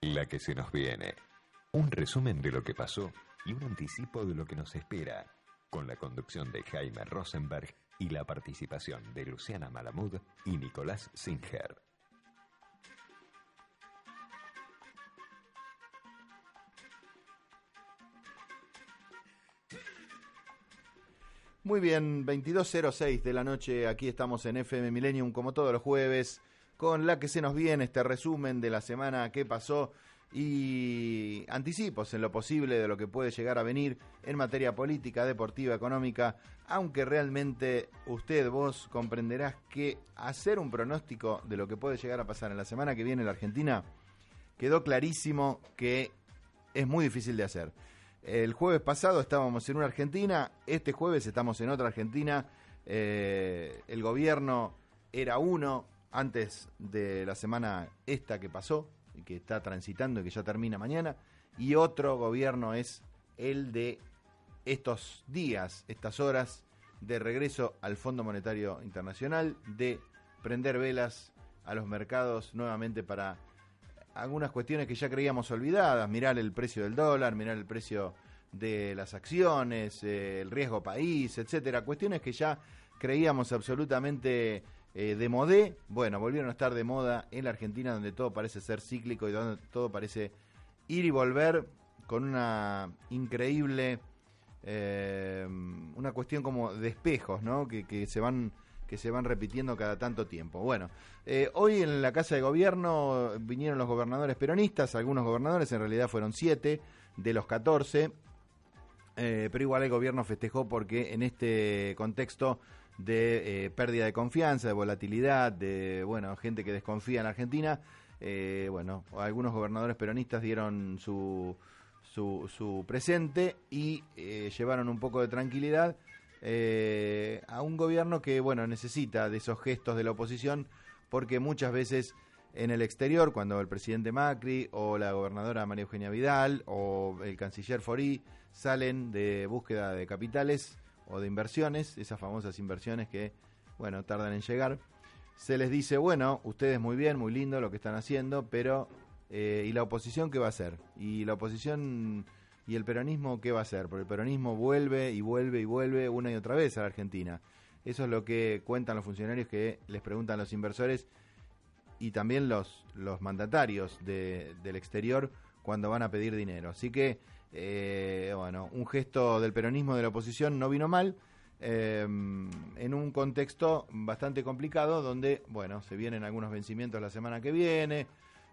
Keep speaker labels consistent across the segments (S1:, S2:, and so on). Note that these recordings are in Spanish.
S1: La que se nos viene. Un resumen de lo que pasó y un anticipo de lo que nos espera. Con la conducción de Jaime Rosenberg y la participación de Luciana Malamud y Nicolás Singer.
S2: Muy bien, 22.06 de la noche, aquí estamos en FM Millennium como todos los jueves, con la que se nos viene este resumen de la semana que pasó y anticipos en lo posible de lo que puede llegar a venir en materia política, deportiva, económica, aunque realmente usted, vos comprenderás que hacer un pronóstico de lo que puede llegar a pasar en la semana que viene en la Argentina, quedó clarísimo que es muy difícil de hacer. El jueves pasado estábamos en una Argentina, este jueves estamos en otra Argentina. Eh, el gobierno era uno antes de la semana esta que pasó, y que está transitando y que ya termina mañana, y otro gobierno es el de estos días, estas horas de regreso al Fondo Monetario Internacional, de prender velas a los mercados nuevamente para algunas cuestiones que ya creíamos olvidadas, mirar el precio del dólar, mirar el precio de las acciones, eh, el riesgo país, etcétera, cuestiones que ya creíamos absolutamente eh, de modé, bueno, volvieron a estar de moda en la Argentina donde todo parece ser cíclico y donde todo parece ir y volver con una increíble, eh, una cuestión como de espejos, ¿no? Que, se van que se van repitiendo cada tanto tiempo. Bueno, eh, hoy en la Casa de Gobierno vinieron los gobernadores peronistas, algunos gobernadores, en realidad fueron siete de los catorce, pero igual el gobierno festejó porque en este contexto de eh, pérdida de confianza, de volatilidad, de bueno gente que desconfía en Argentina, bueno, algunos gobernadores peronistas dieron su, su, su presente y llevaron un poco de tranquilidad eh, a un gobierno que, bueno, necesita de esos gestos de la oposición, porque muchas veces en el exterior, cuando el presidente Macri o la gobernadora María Eugenia Vidal o el canciller Forí salen de búsqueda de capitales o de inversiones, esas famosas inversiones que, bueno, tardan en llegar, se les dice, bueno, ustedes muy bien, muy lindo lo que están haciendo, pero eh, ¿y la oposición qué va a hacer? Y la oposición ¿Y el peronismo qué va a hacer? Porque el peronismo vuelve y vuelve y vuelve una y otra vez a la Argentina. Eso es lo que cuentan los funcionarios que les preguntan los inversores y también los, los mandatarios del exterior cuando van a pedir dinero. Así que, eh, bueno, un gesto del peronismo de la oposición no vino mal. Eh, en un contexto bastante complicado donde, bueno, se vienen algunos vencimientos la semana que viene,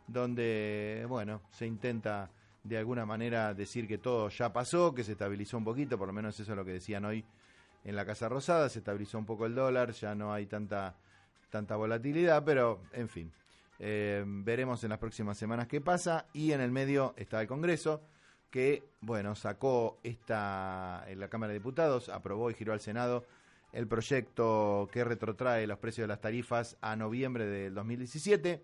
S2: donde, bueno, se intenta de alguna manera decir que todo ya pasó, que se estabilizó un poquito, por lo menos eso es lo que decían hoy en la Casa Rosada, se estabilizó un poco el dólar, ya no hay tanta, tanta volatilidad, pero en fin, eh, veremos en las próximas semanas qué pasa y en el medio está el Congreso que, bueno, sacó esta, en la Cámara de Diputados, aprobó y giró al Senado el proyecto que retrotrae los precios de las tarifas a noviembre del 2017.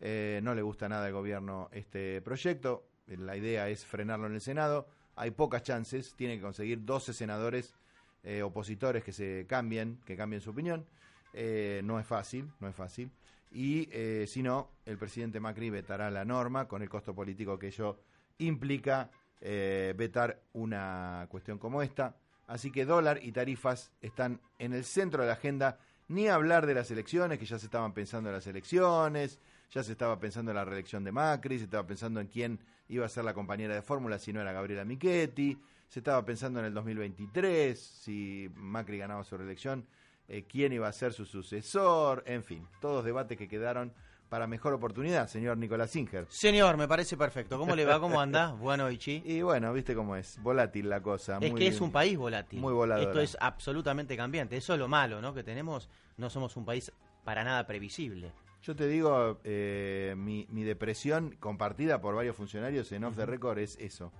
S2: Eh, no le gusta nada al gobierno este proyecto la idea es frenarlo en el Senado. Hay pocas chances, tiene que conseguir 12 senadores eh, opositores que se cambien, que cambien su opinión. Eh, no es fácil, no es fácil. Y si no, el presidente Macri vetará la norma con el costo político que ello implica vetar una cuestión como esta. Así que dólar y tarifas están en el centro de la agenda. Ni hablar de las elecciones, que ya se estaban pensando en las elecciones, ya se estaba pensando en la reelección de Macri, se estaba pensando en quién iba a ser la compañera de fórmula si no era Gabriela Michetti, se estaba pensando en el 2023, si Macri ganaba su reelección, eh, quién iba a ser su sucesor, en fin, todos debates que quedaron para mejor oportunidad, señor Nicolás Singer.
S3: Señor, me parece perfecto. ¿Cómo le va? ¿Cómo anda? Bueno, Ichi.
S2: Y bueno, viste cómo es, volátil la cosa.
S3: Es que es un país volátil.
S2: Muy volador.
S3: Esto es absolutamente cambiante. Eso es lo malo, ¿no? Que tenemos, no somos un país para nada previsible.
S2: Yo te digo, eh, mi, mi depresión compartida por varios funcionarios en off the record es eso.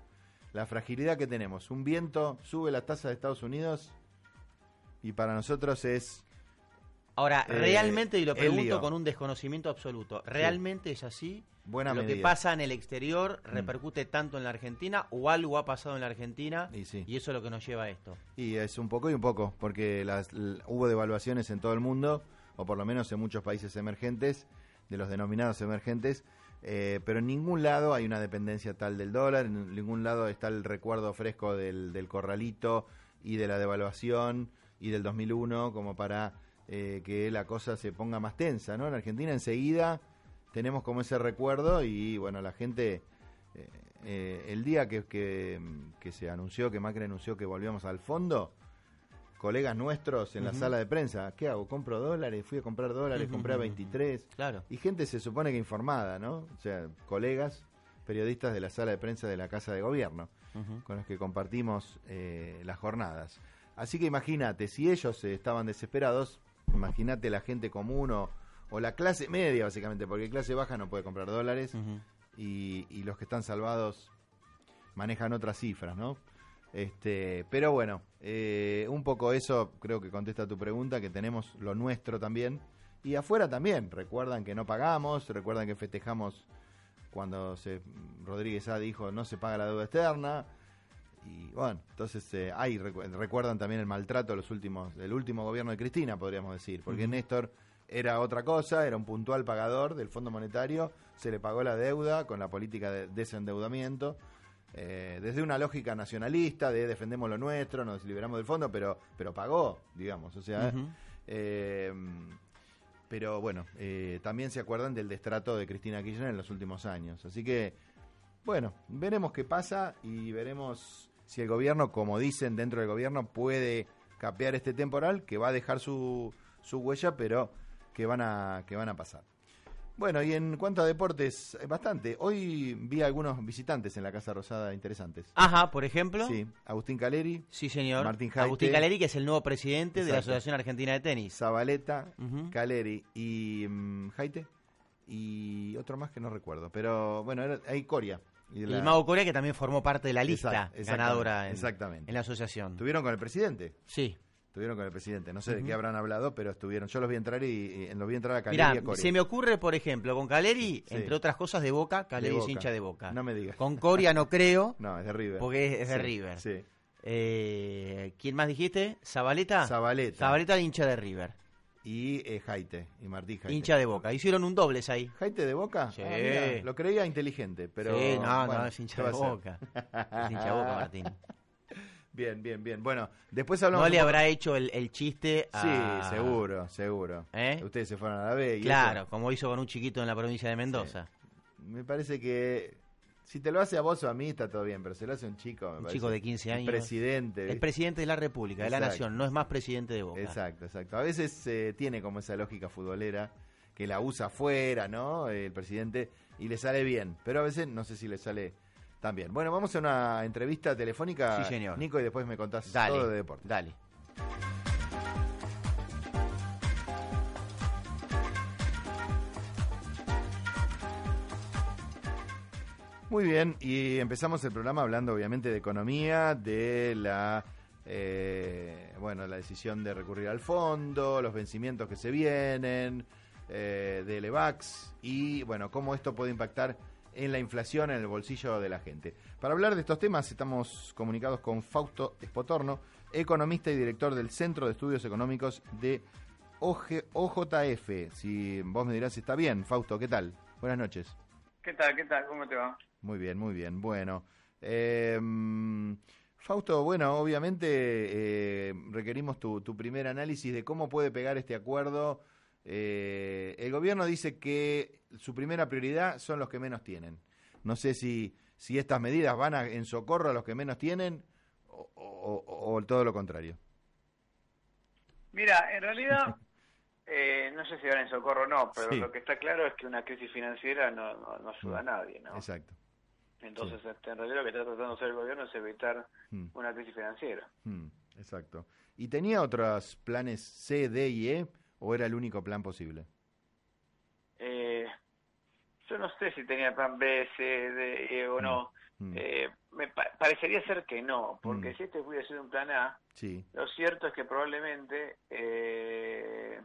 S2: La fragilidad que tenemos. Un viento sube la tasa de Estados Unidos y para nosotros es
S3: Ahora,
S2: Eh,
S3: realmente, y lo pregunto con un desconocimiento absoluto, ¿realmente es así?
S2: buena
S3: ¿Lo que pasa en el exterior
S2: Mm.
S3: repercute tanto en la Argentina o algo ha pasado en la Argentina
S2: Y sí.
S3: y eso es lo que nos lleva a esto?
S2: Y es un poco y un poco, porque las, hubo devaluaciones en todo el mundo, o por lo menos en muchos países emergentes, de los denominados emergentes, eh, pero en ningún lado hay una dependencia tal del dólar, en ningún lado está el recuerdo fresco del, del corralito y de la devaluación y del 2001 como para eh, que la cosa se ponga más tensa, ¿no? En Argentina enseguida tenemos como ese recuerdo y bueno, la gente... eh, eh, el día que, que, que se anunció, que Macri anunció que volvíamos al fondo, colegas nuestros en la sala de prensa, ¿qué hago? ¿Compro dólares? Fui a comprar dólares, compré a
S3: ujú,
S2: 23.
S3: Claro.
S2: Y gente se supone que informada, ¿no? O sea, colegas, periodistas de la sala de prensa de la Casa de Gobierno, con los que compartimos las jornadas. Así que imagínate, si ellos estaban desesperados, imagínate la gente común o, o la clase media, básicamente, porque clase baja no puede comprar dólares y, y los que están salvados manejan otras cifras, ¿no? Este, pero bueno, eh, un poco eso creo que contesta tu pregunta, que tenemos lo nuestro también. Y afuera también, recuerdan que no pagamos, recuerdan que festejamos cuando se, Rodríguez A dijo no se paga la deuda externa. Y bueno, entonces eh, recu- recuerdan también el maltrato de los últimos, del último gobierno de Cristina, podríamos decir, porque. Néstor era otra cosa, era un puntual pagador del Fondo Monetario, se le pagó la deuda con la política de desendeudamiento, eh, desde una lógica nacionalista de defendemos lo nuestro, nos liberamos del fondo, pero, pero pagó, digamos, o sea, eh, pero bueno, eh, también se acuerdan del destrato de Cristina Kirchner en los últimos años. Así que, bueno, veremos qué pasa y veremos si el gobierno, como dicen dentro del gobierno, puede capear este temporal que va a dejar su, su huella, pero que van a, que van a pasar. Bueno, y en cuanto a deportes, eh, bastante. Hoy vi algunos visitantes en la Casa Rosada interesantes.
S3: Ajá, por ejemplo.
S2: Sí, Agustín Caleri,
S3: Sí, señor.
S2: Martín Jaite.
S3: Agustín Caleri, que es el nuevo presidente de la. Asociación Argentina de Tenis.
S2: Zabaleta. Caleri y mm, Jaite y otro más que no recuerdo. Pero bueno, era, hay Coria. Y
S3: El
S2: la-
S3: Mago Corea, que también formó parte de la lista
S2: Exact- exactamente,
S3: ganadora en,
S2: exactamente.
S3: en la asociación.
S2: Estuvieron con el presidente.
S3: Sí.
S2: Estuvieron con el presidente. No sé de qué habrán hablado, pero estuvieron. Yo los vi entrar y, y los vi entrar a Caleri
S3: Mirá,
S2: y a Coria.
S3: se me ocurre, por ejemplo, con Caleri,
S2: Sí.
S3: entre otras cosas de Boca, Caleri
S2: De
S3: es hincha de Boca.
S2: No me digas.
S3: Con Coria no creo,
S2: No, es de River.
S3: porque es, es de
S2: Sí,
S3: River.
S2: Sí.
S3: Eh, ¿Quién más dijiste? ¿Zabaleta?
S2: Zabaleta.
S3: Zabaleta hincha de River.
S2: Y eh, Jaite. Y Martí Jaite.
S3: Hincha de Boca. Hicieron un dobles ahí.
S2: ¿Jaite de Boca?
S3: Sí.
S2: Ah, mira, lo creía inteligente, pero...
S3: sí, no,
S2: bueno,
S3: no, es hincha
S2: ¿qué
S3: de? Boca. Es hincha de Boca, Martín.
S2: Bien, bien, bien. Bueno, después hablamos...
S3: No le
S2: poco-
S3: habrá hecho el, el chiste a...
S2: Sí, seguro, seguro.
S3: ¿Eh?
S2: Ustedes se fueron a la B. y
S3: Claro,
S2: eso,
S3: como hizo con un chiquito en la provincia de Mendoza.
S2: me parece que si te lo hace a vos o a mí está todo bien, pero se lo hace a un chico. me
S3: Un
S2: parece.
S3: chico de 15
S2: El
S3: años.
S2: presidente.
S3: Es
S2: ¿viste?
S3: presidente de la República, de la
S2: Exacto.
S3: Nación, no es más presidente de Boca.
S2: Exacto, exacto. A veces eh, tiene como esa lógica futbolera que la usa afuera, ¿no? El presidente y le sale bien, pero a veces no sé si le sale tan bien. Bueno, vamos a una entrevista telefónica,
S3: Sí, señor.
S2: Nico, y después me contás
S3: Dale,
S2: todo de deporte.
S3: dale.
S2: Muy bien, y empezamos el programa hablando obviamente de economía, de la eh, bueno la decisión de recurrir al fondo, los vencimientos que se vienen, eh, del EVAX y bueno cómo esto puede impactar en la inflación en el bolsillo de la gente. Para hablar de estos temas estamos comunicados con Fausto Espotorno, economista y director del Centro de Estudios Económicos de OG OJF. Si vos me dirás si está bien, Fausto, ¿qué tal? Buenas noches.
S4: ¿Qué tal? ¿Qué tal? ¿Cómo te va?
S2: Muy bien, muy bien. Bueno, eh, Fausto, bueno, obviamente eh, requerimos tu, tu primer análisis de cómo puede pegar este acuerdo. Eh, el gobierno dice que su primera prioridad son los que menos tienen. No sé si, si estas medidas van a, en socorro a los que menos tienen o, o- o- o todo lo contrario.
S4: Mira, en realidad, eh, no sé si van en socorro o no, pero
S2: Sí.
S4: lo que está claro es que una crisis financiera no, no, no ayuda a nadie, ¿no?
S2: Exacto.
S4: Entonces, este, en realidad lo que está tratando de hacer el gobierno es evitar
S2: Mm.
S4: una crisis financiera.
S2: Mm, exacto. ¿Y tenía otros planes C, D y E ¿O era el único plan posible?
S4: Eh, yo no sé si tenía plan B, C, D E o no.
S2: Mm.
S4: Eh, me pa- parecería ser que no, porque si este hubiera sido un plan A,
S2: Sí,
S4: lo cierto es que probablemente eh,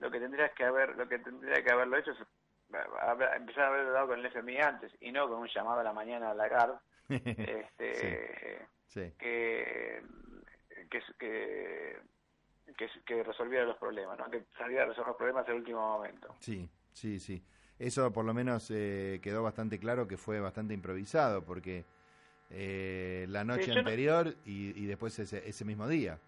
S4: lo que tendrías que haber, lo que tendría que haberlo hecho es empezar a haberlo dado con el FMI antes y no con un llamado a la mañana a Lagarde, este,
S2: sí,
S4: que, que, que, que, que resolviera los problemas, ¿no? que saliera a resolver los problemas en el último momento.
S2: sí, sí, sí. Eso por lo menos eh, quedó bastante claro que fue bastante improvisado, porque eh, la noche
S4: no-
S2: anterior y, y después ese, ese mismo día.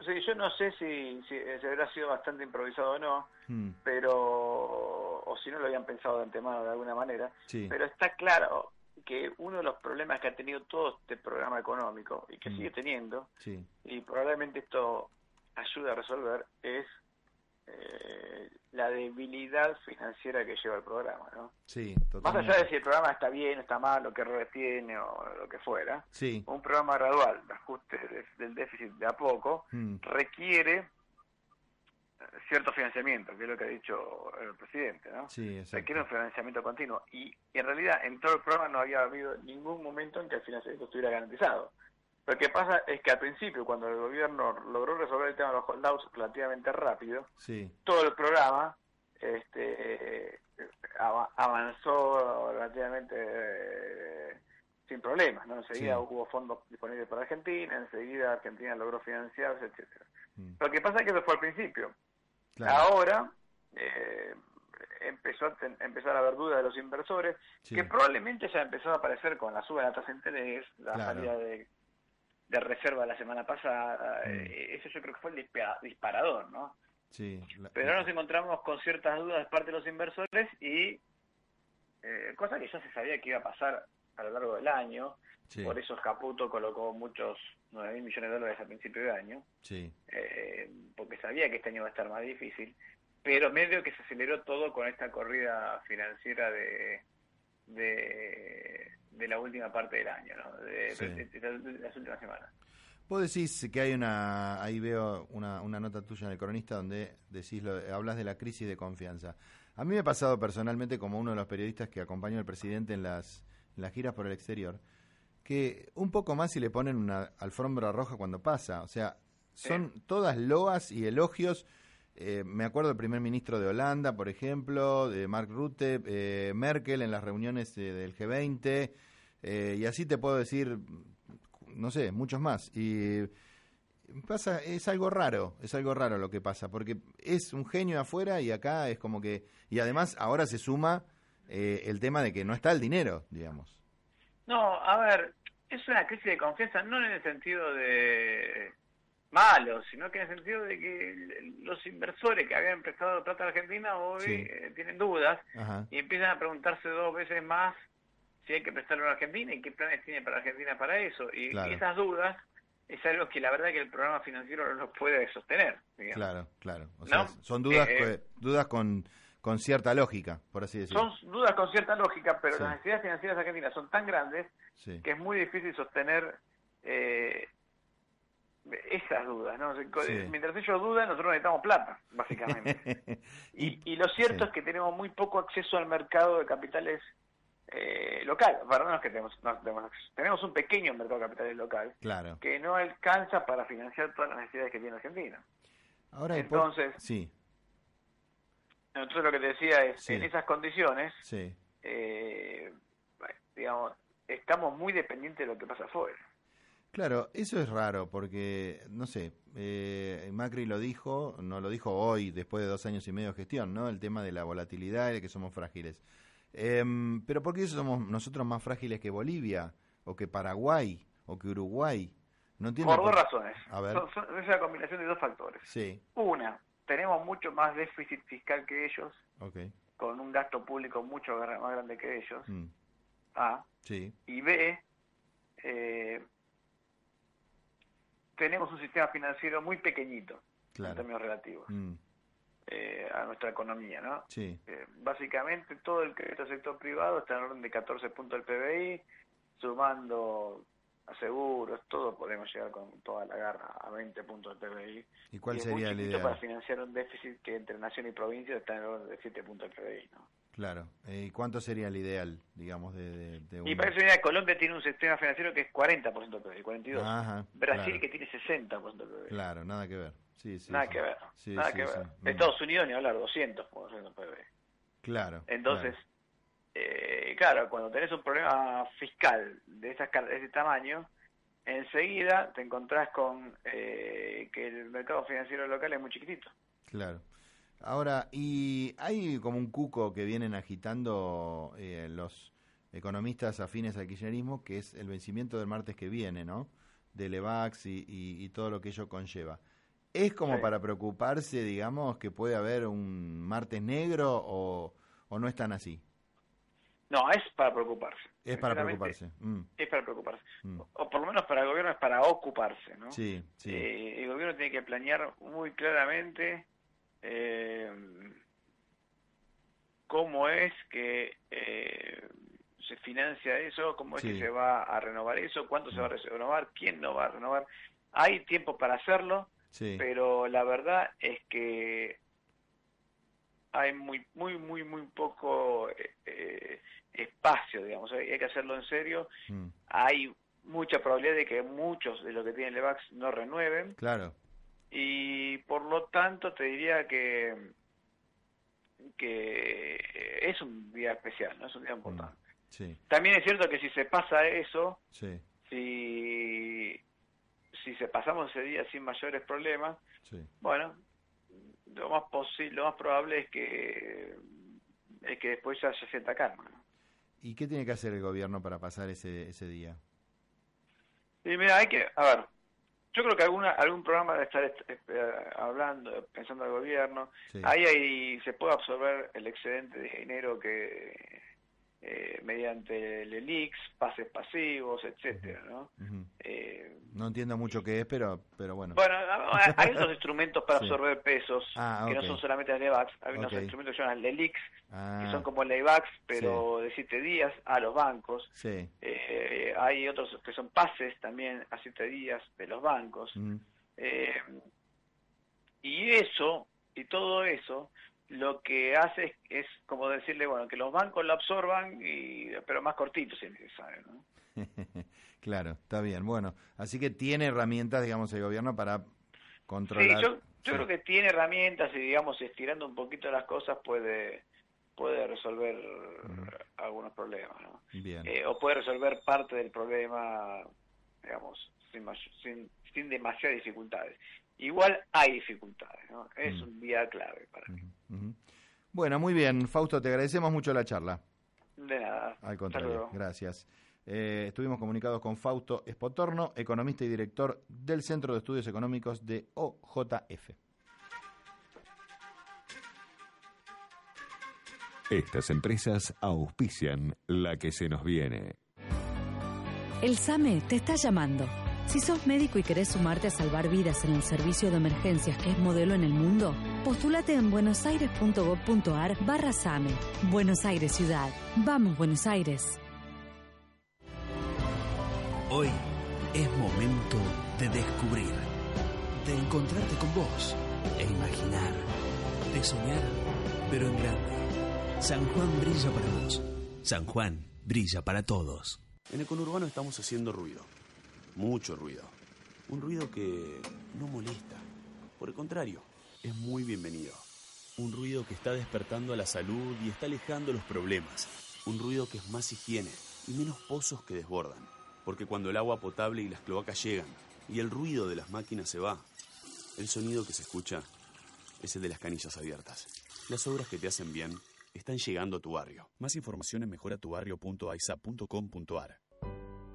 S4: Sí, yo no sé si, si, si habrá sido bastante improvisado o no,
S2: Mm,
S4: pero o si no lo habían pensado de antemano de alguna manera,
S2: sí,
S4: pero está claro que uno de los problemas que ha tenido todo este programa económico y que
S2: Mm.
S4: sigue teniendo,
S2: sí,
S4: y probablemente esto ayuda a resolver, es eh, la debilidad financiera que lleva el programa, ¿no?
S2: sí,
S4: Más allá de si el programa está bien, está mal, lo que errores tiene o lo que fuera,
S2: Sí,
S4: un programa gradual de ajuste de- del déficit de a poco
S2: mm,
S4: requiere cierto financiamiento, que es lo que ha dicho el presidente, ¿no?
S2: sí,
S4: requiere un financiamiento continuo. Y en realidad en todo el programa no había habido ningún momento en que el financiamiento estuviera garantizado. Lo que pasa es que al principio, cuando el gobierno logró resolver el tema de los holdouts relativamente rápido,
S2: Sí,
S4: todo el programa este, ava- avanzó relativamente eh, sin problemas. ¿no? Enseguida
S2: Sí.
S4: hubo fondos disponibles para Argentina, enseguida Argentina logró financiarse, etcétera.
S2: mm,
S4: Lo que pasa es que eso fue al principio.
S2: Claro,
S4: Ahora eh, empezó a ten- empezar a haber dudas de los inversores,
S2: sí,
S4: que probablemente ya empezó a aparecer con la suba de la tasa de interés, la
S2: Claro.
S4: salida de, de reserva la semana pasada.
S2: Mm.
S4: eh, eso yo creo que fue el dispa- disparador, ¿no?
S2: sí, la-
S4: Pero ahora nos encontramos con ciertas dudas de parte de los inversores y eh, cosa que ya se sabía que iba a pasar a lo largo del año.
S2: sí,
S4: Por eso Caputo colocó muchos 9 mil millones de dólares a principio de año.
S2: sí,
S4: eh, porque sabía que este año va a estar más difícil, pero medio que se aceleró todo con esta corrida financiera de de, de la última parte del año, ¿no? de,
S2: Sí.
S4: de- de- de las últimas semanas.
S2: Vos decís que hay una, ahí veo una, una nota tuya en el cronista donde decís lo, hablas de la crisis de confianza. A mí me ha pasado personalmente como uno de los periodistas que acompañó al presidente en las, las giras por el exterior, que un poco más si le ponen una alfombra roja cuando pasa. O sea, son todas loas y elogios. Eh, me acuerdo del primer ministro de Holanda, por ejemplo, de Mark Rutte, eh, Merkel en las reuniones eh, del G20, eh, y así te puedo decir, no sé, muchos más. Y pasa, es algo raro, es algo raro lo que pasa, porque es un genio afuera y acá es como que, y además ahora se suma eh, el tema de que no está el dinero, digamos.
S4: No, a ver, es una crisis de confianza no en el sentido de malo, sino que en el sentido de que los inversores que habían prestado plata a Argentina hoy
S2: Sí.
S4: eh, tienen dudas
S2: Ajá,
S4: y empiezan a preguntarse dos veces más si hay que prestarlo a Argentina y qué planes tiene para Argentina para eso. Y,
S2: Claro.
S4: y esas dudas es algo que la verdad que el programa financiero no puede sostener. digamos.
S2: claro, claro. O sea,
S4: ¿No?
S2: son dudas,
S4: Eh,
S2: que- dudas con, con cierta lógica, por así decirlo.
S4: Son dudas con cierta lógica, pero
S2: Sí.
S4: las necesidades financieras argentinas son tan grandes
S2: Sí,
S4: que es muy difícil sostener eh, esas dudas. Mientras ellos dudan, nosotros necesitamos plata, básicamente. y, y lo cierto es que tenemos muy poco acceso al mercado de capitales eh, local. Para no es que tenemos, no tenemos, un pequeño mercado de capitales local
S2: claro.
S4: que no alcanza para financiar todas las necesidades que tiene Argentina.
S2: Ahora
S4: Entonces-
S2: sí,
S4: Entonces lo que te decía es,
S2: Sí.
S4: en esas condiciones,
S2: sí.
S4: eh, digamos, estamos muy dependientes de lo que pasa afuera.
S2: Claro, eso es raro porque, no sé, eh, Macri lo dijo, no lo dijo hoy, después de dos años y medio de gestión, ¿no? El tema de la volatilidad y de que somos frágiles. Em, pero ¿por qué somos nosotros más frágiles que Bolivia, o que Paraguay, o que Uruguay? No entiendo.
S4: Por dos razones.
S2: A ver.
S4: Son- son- es una combinación de dos factores.
S2: Sí,
S4: Una, tenemos mucho más déficit fiscal que ellos, con un gasto público mucho más grande que ellos.
S2: mm,
S4: A.
S2: sí,
S4: Y B, eh, tenemos un sistema financiero muy pequeñito en términos relativos
S2: mm,
S4: eh, a nuestra economía, ¿no?
S2: sí,
S4: Eh, básicamente todo el crédito del sector privado está en orden de 14 puntos del PBI, sumando a seguros, todo podemos llegar con toda la garra a 20 puntos de PBI.
S2: ¿Y cuál
S4: es
S2: sería el ideal?
S4: para financiar un déficit que entre nación y provincia está en el orden de 7 puntos de PBI, ¿no?
S2: Claro. Eh, ¿Y cuánto sería el ideal, digamos, de, de, de
S4: Y
S2: un-
S4: para eso Colombia tiene un sistema financiero que es 40% de PBI, 42.
S2: Ajá,
S4: Brasil
S2: claro.
S4: que tiene 60% de PBI.
S2: Claro, nada que ver. Sí, sí,
S4: nada
S2: sí.
S4: que ver, nada que ver. Estados Unidos ni hablar, 200% de PBI.
S2: Claro.
S4: Entonces, claro, cuando tenés un problema fiscal de, esas, de ese tamaño, enseguida te encontrás con eh, que el mercado financiero local es muy chiquitito.
S2: Claro. Ahora, y hay como un cuco que vienen agitando eh, los economistas afines al kirchnerismo, que es el vencimiento del martes que viene, ¿no? Del EVAX y, y- y todo lo que ello conlleva. ¿Es como
S4: Sí.
S2: para preocuparse, digamos, que puede haber un martes negro o, o no es tan así?
S4: No, es para preocuparse.
S2: Es para preocuparse. Mm,
S4: Es para preocuparse.
S2: mm.
S4: O por lo menos para el gobierno es para ocuparse, ¿no?
S2: Sí, sí.
S4: Eh, el gobierno tiene que planear muy claramente eh, cómo es que eh, se financia eso, cómo es
S2: Sí.
S4: que se va a renovar eso, cuánto se va a
S2: Mm.
S4: renovar, quién no va a renovar. Hay tiempo para hacerlo,
S2: sí.
S4: pero la verdad es que hay muy, muy, muy, muy poco eh, eh, espacio, digamos. Hay, hay que hacerlo en serio.
S2: Mm,
S4: Hay mucha probabilidad de que muchos de los que tienen Levax no renueven
S2: Claro.
S4: y por lo tanto te diría que que es un día especial, no es un día importante.
S2: Sí,
S4: También es cierto que si se pasa eso,
S2: sí,
S4: si si se pasamos ese día sin mayores problemas,
S2: sí.
S4: bueno, lo más posible, lo más probable es que es que después ya se sienta calma. ¿no?
S2: ¿Y qué tiene que hacer el gobierno para pasar ese, ese día?
S4: Y mira, hay que, a ver, yo creo que alguna, algún programa debe estar est- eh, hablando, pensando al gobierno.
S2: Sí.
S4: Ahí, ahí se puede absorber el excedente de dinero que eh, mediante el ELIX, pases pasivos, etcétera, ¿no? Eh,
S2: No entiendo mucho qué es, pero, pero bueno.
S4: bueno, hay otros instrumentos para
S2: Sí.
S4: absorber pesos
S2: Ah,
S4: que no son solamente el LEVAX. Hay unos instrumentos que se llaman LELIX,
S2: Ah,
S4: que son como LEVAX, pero de siete días a los bancos.
S2: Sí.
S4: Eh, hay otros que son pases también a siete días de los bancos.
S2: Mm,
S4: Eh, y eso, y todo eso, lo que hace es, es como decirle, bueno, que los bancos lo absorban, y, pero más cortito si es necesario, ¿no?
S2: claro, está bien. Bueno, así que tiene herramientas, digamos, el gobierno para
S4: Sí,
S2: controlar.
S4: yo, yo
S2: Sí.
S4: creo que tiene herramientas y, digamos, estirando un poquito las cosas puede puede resolver algunos problemas, ¿no?
S2: Bien.
S4: Eh, o puede resolver parte del problema, digamos, sin, sin, sin demasiadas dificultades. Igual hay dificultades, ¿no? Es
S2: Mm.
S4: un día clave para mí.
S2: Bueno, muy bien, Fausto, te agradecemos mucho la charla.
S4: De nada.
S2: Al
S4: Hasta
S2: contrario,
S4: luego.
S2: gracias. Eh, estuvimos comunicados con Fausto Espotorno, economista y director del Centro de Estudios Económicos de OJF.
S1: Estas empresas auspician la que se nos viene.
S5: El SAME te está llamando. Si sos médico y querés sumarte a salvar vidas en el servicio de emergencias que es modelo en el mundo, postulate en buenosaires.gov.ar barra SAME. Buenos Aires Ciudad. Vamos, Buenos Aires.
S6: Hoy es momento de descubrir, de encontrarte con vos e imaginar, de soñar, pero en grande. San Juan brilla para vos. San Juan brilla para todos.
S7: En el conurbano estamos haciendo ruido. Mucho ruido. Un ruido que no molesta. Por el contrario, es muy bienvenido. Un ruido que está despertando a la salud y está alejando los problemas. Un ruido que es más higiene y menos pozos que desbordan. Porque cuando el agua potable y las cloacas llegan y el ruido de las máquinas se va, el sonido que se escucha es el de las canillas abiertas. Las obras que te hacen bien están llegando a tu barrio. Más información en mejoratubarrio.aisa.com.ar.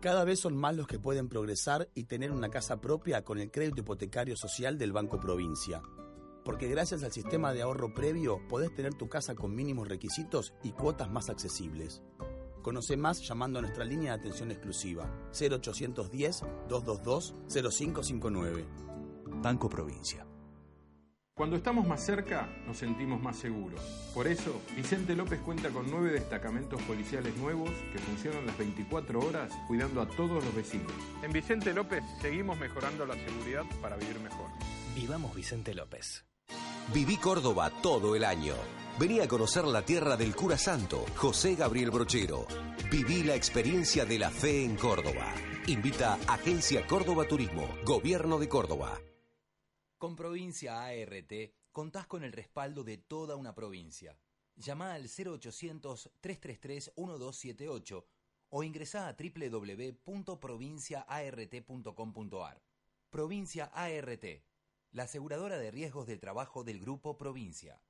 S8: Cada vez son más los que pueden progresar y tener una casa propia con el crédito hipotecario social del Banco Provincia. Porque gracias al sistema de ahorro previo podés tener tu casa con mínimos requisitos y cuotas más accesibles. Conoce más llamando a nuestra línea de atención exclusiva 0810-222-0559.
S6: Banco Provincia.
S9: Cuando estamos más cerca, nos sentimos más seguros. Por eso, Vicente López cuenta con nueve destacamentos policiales nuevos que funcionan las 24 horas cuidando a todos los vecinos. En Vicente López seguimos mejorando la seguridad para vivir mejor.
S10: Vivamos Vicente López.
S11: Viví Córdoba todo el año. Vení a conocer la tierra del cura santo, José Gabriel Brochero. Viví la experiencia de la fe en Córdoba. Invita Agencia Córdoba Turismo, Gobierno de Córdoba.
S12: Con Provincia ART contás con el respaldo de toda una provincia. Llama al 0800-333-1278 o ingresá a www.provinciaart.com.ar. Provincia ART, la aseguradora de riesgos del trabajo del Grupo Provincia.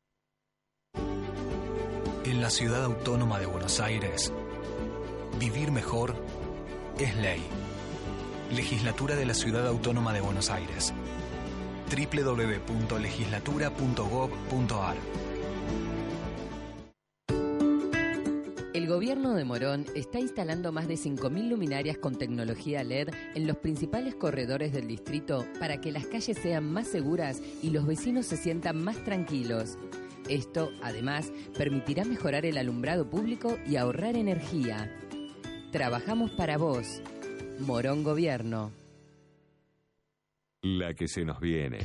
S10: En la ciudad autónoma de Buenos Aires, vivir mejor es ley. Legislatura de la Ciudad Autónoma de Buenos Aires www.legislatura.gov.ar
S13: El gobierno de Morón está instalando más de 5.000 luminarias con tecnología LED en los principales corredores del distrito para que las calles sean más seguras y los vecinos se sientan más tranquilos. Esto, además, permitirá mejorar el alumbrado público y ahorrar energía. Trabajamos para vos. Morón Gobierno.
S1: La que se nos viene.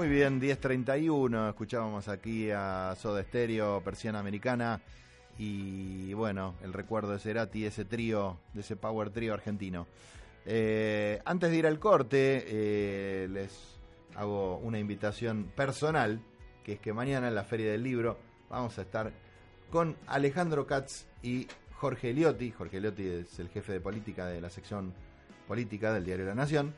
S2: Muy bien, 10.31, escuchábamos aquí a Soda Stereo, Persiana Americana y bueno, el recuerdo de Cerati, ese trío, de ese power trío argentino. Eh, antes de ir al corte, eh, les hago una invitación personal, que es que mañana en la Feria del Libro vamos a estar con Alejandro Katz y Jorge Eliotti. Jorge Eliotti es el jefe de política de la sección política del diario La Nación.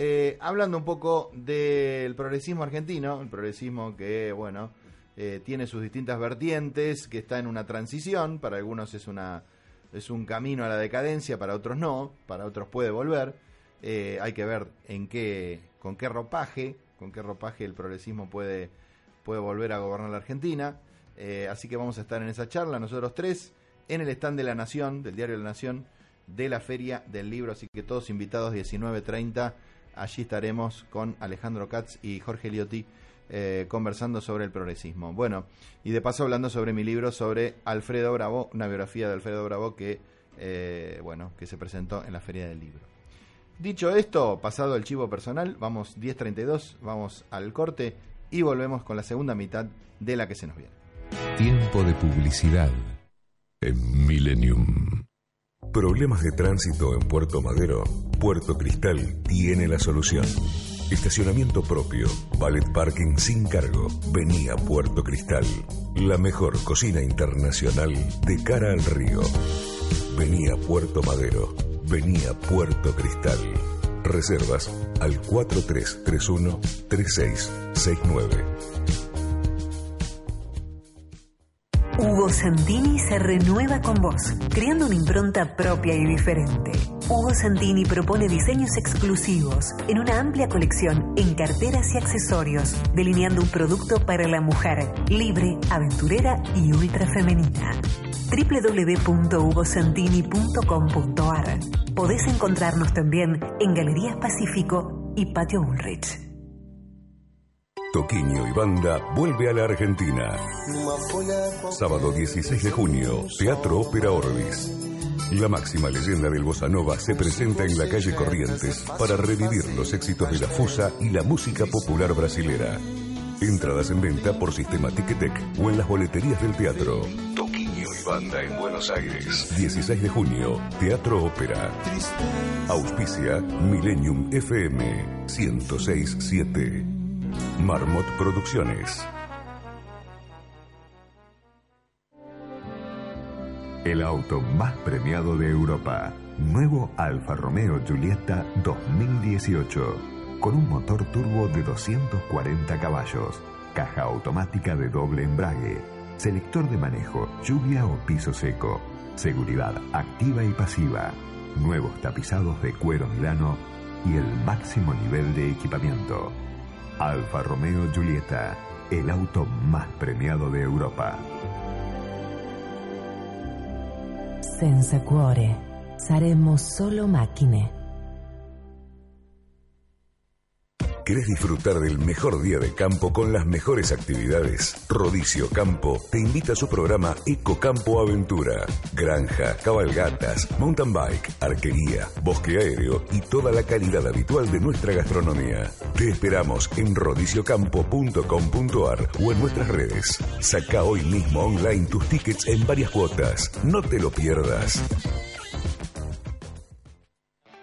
S2: Eh, hablando un poco del progresismo argentino, el progresismo que, bueno, eh, tiene sus distintas vertientes, que está en una transición, para algunos es, una, es un camino a la decadencia, para otros no, para otros puede volver. Eh, hay que ver en qué, con qué ropaje, con qué ropaje el progresismo puede, puede volver a gobernar la Argentina. así que vamos a estar en esa charla, nosotros tres, en el stand de la Nación, del diario La Nación, de la Feria del Libro, así que todos invitados 19.30 Allí estaremos con Alejandro Katz y Jorge Liotti eh, conversando sobre el progresismo. Bueno, y de paso hablando sobre mi libro sobre Alfredo Bravo, una biografía de Alfredo Bravo que, eh, bueno, que se presentó en la Feria del Libro. Dicho esto, pasado el chivo personal, vamos 10.32, vamos al corte y volvemos con la segunda mitad de la que se nos viene.
S14: Tiempo de publicidad en Millennium. Problemas de tránsito en Puerto Madero. Puerto Cristal tiene la solución. Estacionamiento propio, ballet parking sin cargo. Venía Puerto Cristal, la mejor cocina internacional de cara al río. Venía Puerto Madero, venía Puerto Cristal. Reservas al 4331 3669.
S15: Hugo Santini se renueva con vos, creando una impronta propia y diferente. Hugo Santini propone diseños exclusivos en una amplia colección en carteras y accesorios, delineando un producto para la mujer libre, aventurera y ultra femenina. www.hugosantini.com.ar Podés encontrarnos también en Galerías Pacífico y Patio Ulrich.
S14: Toquiño y Banda vuelve a la Argentina. Sábado 16 de junio, Teatro Ópera Orbis. La máxima leyenda del Bossa Nova se presenta en la calle Corrientes para revivir los éxitos de la fusa y la música popular brasilera. Entradas en venta por sistema Ticketek o en las boleterías del teatro. Toquiño y Banda en Buenos Aires. 16 de junio, Teatro Ópera. Auspicia Millennium FM 1067. Marmot Producciones. El auto más premiado de Europa. Nuevo Alfa Romeo Giulietta 2018. Con un motor turbo de 240 caballos. Caja automática de doble embrague. Selector de manejo, lluvia o piso seco. Seguridad activa y pasiva. Nuevos tapizados de cuero milano y el máximo nivel de equipamiento. Alfa Romeo Giulietta, el auto más premiado de Europa.
S16: Senza cuore, saremo solo macchine.
S14: ¿Querés disfrutar del mejor día de campo con las mejores actividades? Rodicio Campo te invita a su programa Eco Campo Aventura. Granja, cabalgatas, mountain bike, arquería, bosque aéreo y toda la calidad habitual de nuestra gastronomía. Te esperamos en rodiciocampo.com.ar o en nuestras redes. Saca hoy mismo online tus tickets en varias cuotas. No te lo pierdas.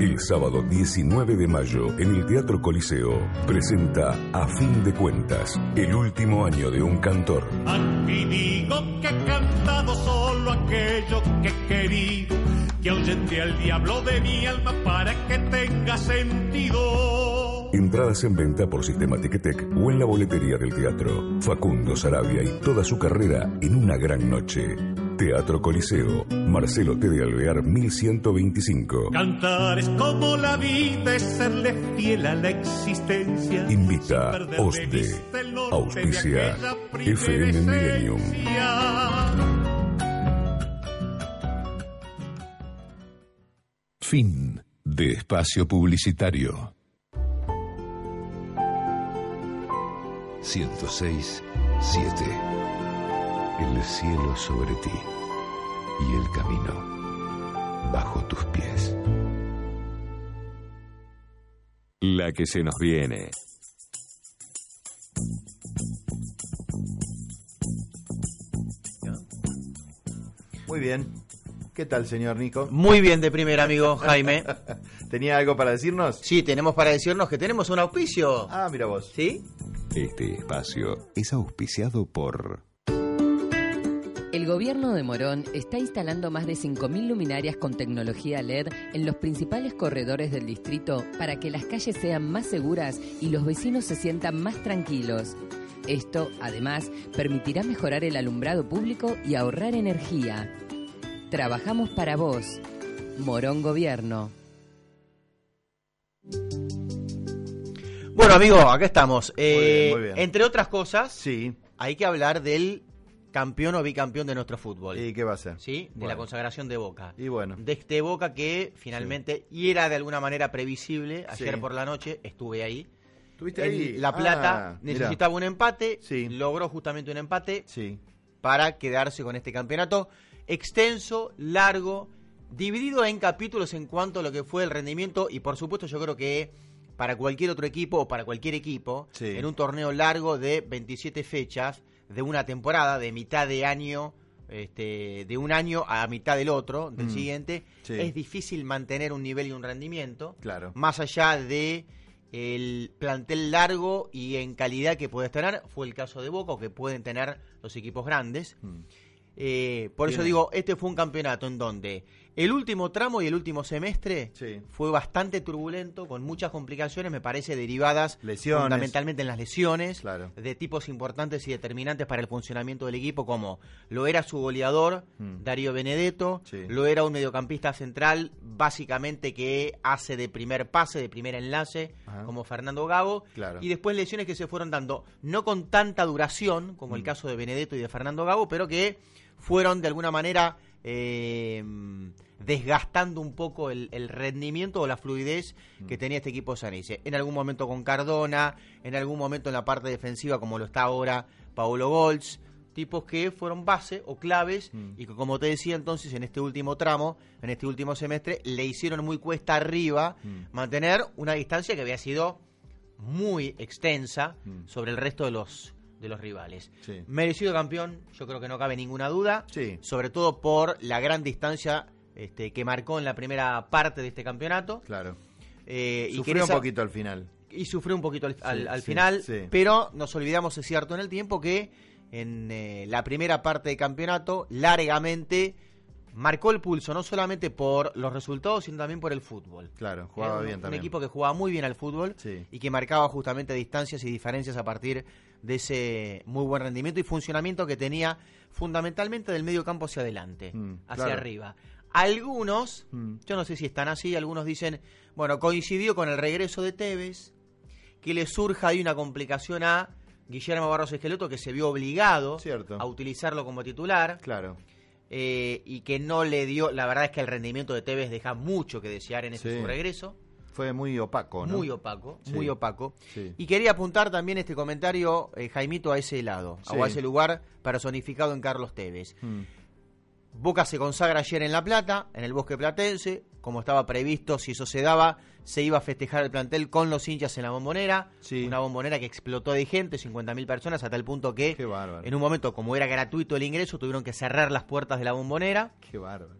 S14: El sábado 19 de mayo, en el Teatro Coliseo, presenta A Fin de Cuentas, el último año de un cantor.
S17: Aquí digo que he cantado solo aquello que he querido, que ahuyente al diablo de mi alma para que tenga sentido.
S14: Entradas en venta por Sistema Ticketek o en la boletería del teatro. Facundo Sarabia y toda su carrera en una gran noche. Teatro Coliseo, Marcelo T. de Alvear 1125.
S17: Cantar es como la vida, es serle fiel a la existencia.
S14: Invita OSDE, auspicia FM Millennium. Fin de espacio publicitario.
S1: 106, 7. El cielo sobre ti y el camino bajo tus pies. La que se nos viene.
S2: Muy bien. ¿Qué tal, señor Nico?
S3: Muy bien de primer amigo Jaime.
S2: ¿Tenía algo para decirnos?
S3: Sí, tenemos para decirnos que tenemos un auspicio.
S2: Ah, mira vos.
S3: ¿Sí?
S1: Este espacio es auspiciado por...
S13: El gobierno de Morón está instalando más de 5.000 luminarias con tecnología LED en los principales corredores del distrito para que las calles sean más seguras y los vecinos se sientan más tranquilos. Esto, además, permitirá mejorar el alumbrado público y ahorrar energía. Trabajamos para vos. Morón Gobierno.
S3: Bueno, amigo, acá estamos. Eh,
S2: muy bien.
S3: Entre otras cosas,
S2: sí.
S3: hay que hablar del campeón o bicampeón de nuestro fútbol.
S2: ¿Y qué va a ser?
S3: Sí, de
S2: Bueno.
S3: la consagración de Boca.
S2: Y bueno.
S3: De este Boca que finalmente, y era de alguna manera previsible, ayer
S2: Sí.
S3: por la noche estuve ahí.
S2: ¿Estuviste
S3: En
S2: ahí?
S3: La Plata
S2: Ah, mirá.
S3: necesitaba un empate, logró justamente un empate para quedarse con este campeonato extenso, largo, dividido en capítulos en cuanto a lo que fue el rendimiento y por supuesto yo creo que para cualquier otro equipo o para cualquier equipo,
S2: Sí.
S3: en un torneo largo de 27 fechas, de una temporada, de mitad de año, este, de un año a mitad del otro, del
S2: Mm.
S3: siguiente,
S2: Sí.
S3: es difícil mantener un nivel y un rendimiento
S2: Claro.
S3: más allá de el plantel largo y en calidad que puedes tener, fue el caso de Boca, o que pueden tener los equipos grandes. Eh, por eso digo, este fue un campeonato en donde el último tramo y el último semestre fue bastante turbulento, con muchas complicaciones, me parece, derivadas
S2: Lesiones.
S3: fundamentalmente en las lesiones de tipos importantes y determinantes para el funcionamiento del equipo, como lo era su goleador,
S2: Mm.
S3: Darío Benedetto,
S2: Sí.
S3: lo era un mediocampista central, básicamente que hace de primer pase, de primer enlace,
S2: Ajá.
S3: como Fernando Gago,
S2: Claro.
S3: y después lesiones que se fueron dando, no con tanta duración como el
S2: Mm.
S3: caso de Benedetto y de Fernando Gago, pero que fueron de alguna manera eh, desgastando un poco el, el rendimiento o la fluidez que
S2: Mm.
S3: tenía este equipo Sanice. En algún momento con Cardona, en algún momento en la parte defensiva como lo está ahora Paolo Golds, tipos que fueron base o claves
S2: Mm.
S3: y que como te decía entonces en este último tramo, en este último semestre, le hicieron muy cuesta arriba
S2: Mm.
S3: mantener una distancia que había sido muy extensa
S2: Mm.
S3: sobre el resto de los de los rivales.
S2: Sí.
S3: Merecido campeón, yo creo que no cabe ninguna duda,
S2: Sí.
S3: sobre todo por la gran distancia este, que marcó en la primera parte de este campeonato.
S2: Claro.
S3: Eh, y
S2: Sufrió un poquito al final.
S3: y sufrió un poquito al, al-
S2: Sí,
S3: al
S2: sí,
S3: final,
S2: sí.
S3: pero nos olvidamos, es cierto, en el tiempo que en eh, la primera parte del campeonato, largamente marcó el pulso, no solamente por los resultados, sino también por el fútbol.
S2: Claro, jugaba
S3: un-
S2: bien
S3: un
S2: también.
S3: equipo que jugaba muy bien al fútbol y que marcaba justamente distancias y diferencias a partir de ese muy buen rendimiento y funcionamiento que tenía fundamentalmente del medio campo hacia adelante,
S2: Mm,
S3: hacia
S2: claro.
S3: arriba. Algunos,
S2: Mm.
S3: yo no sé si están así, algunos dicen, bueno, coincidió con el regreso de Tevez, que le surja ahí una complicación a Guillermo Barros Esqueloto, que se vio obligado a utilizarlo como titular.
S2: Claro.
S3: eh, y que no le dio, la verdad es que el rendimiento de Tevez deja mucho que desear en ese
S2: Sí.
S3: su regreso.
S2: Fue muy opaco, ¿no?
S3: Muy opaco,
S2: Sí.
S3: muy opaco.
S2: Sí.
S3: Y quería apuntar también este comentario, eh, Jaimito, a ese lado, o a ese lugar personificado en Carlos Tevez.
S2: Mm.
S3: Boca se consagra ayer en La Plata, en el Bosque Platense, como estaba previsto, si eso se daba, se iba a festejar el plantel con los hinchas en la bombonera, una bombonera que explotó de gente, 50.000 personas, a tal punto que en un momento, como era gratuito el ingreso, tuvieron que cerrar las puertas de la bombonera.
S2: Qué bárbaro.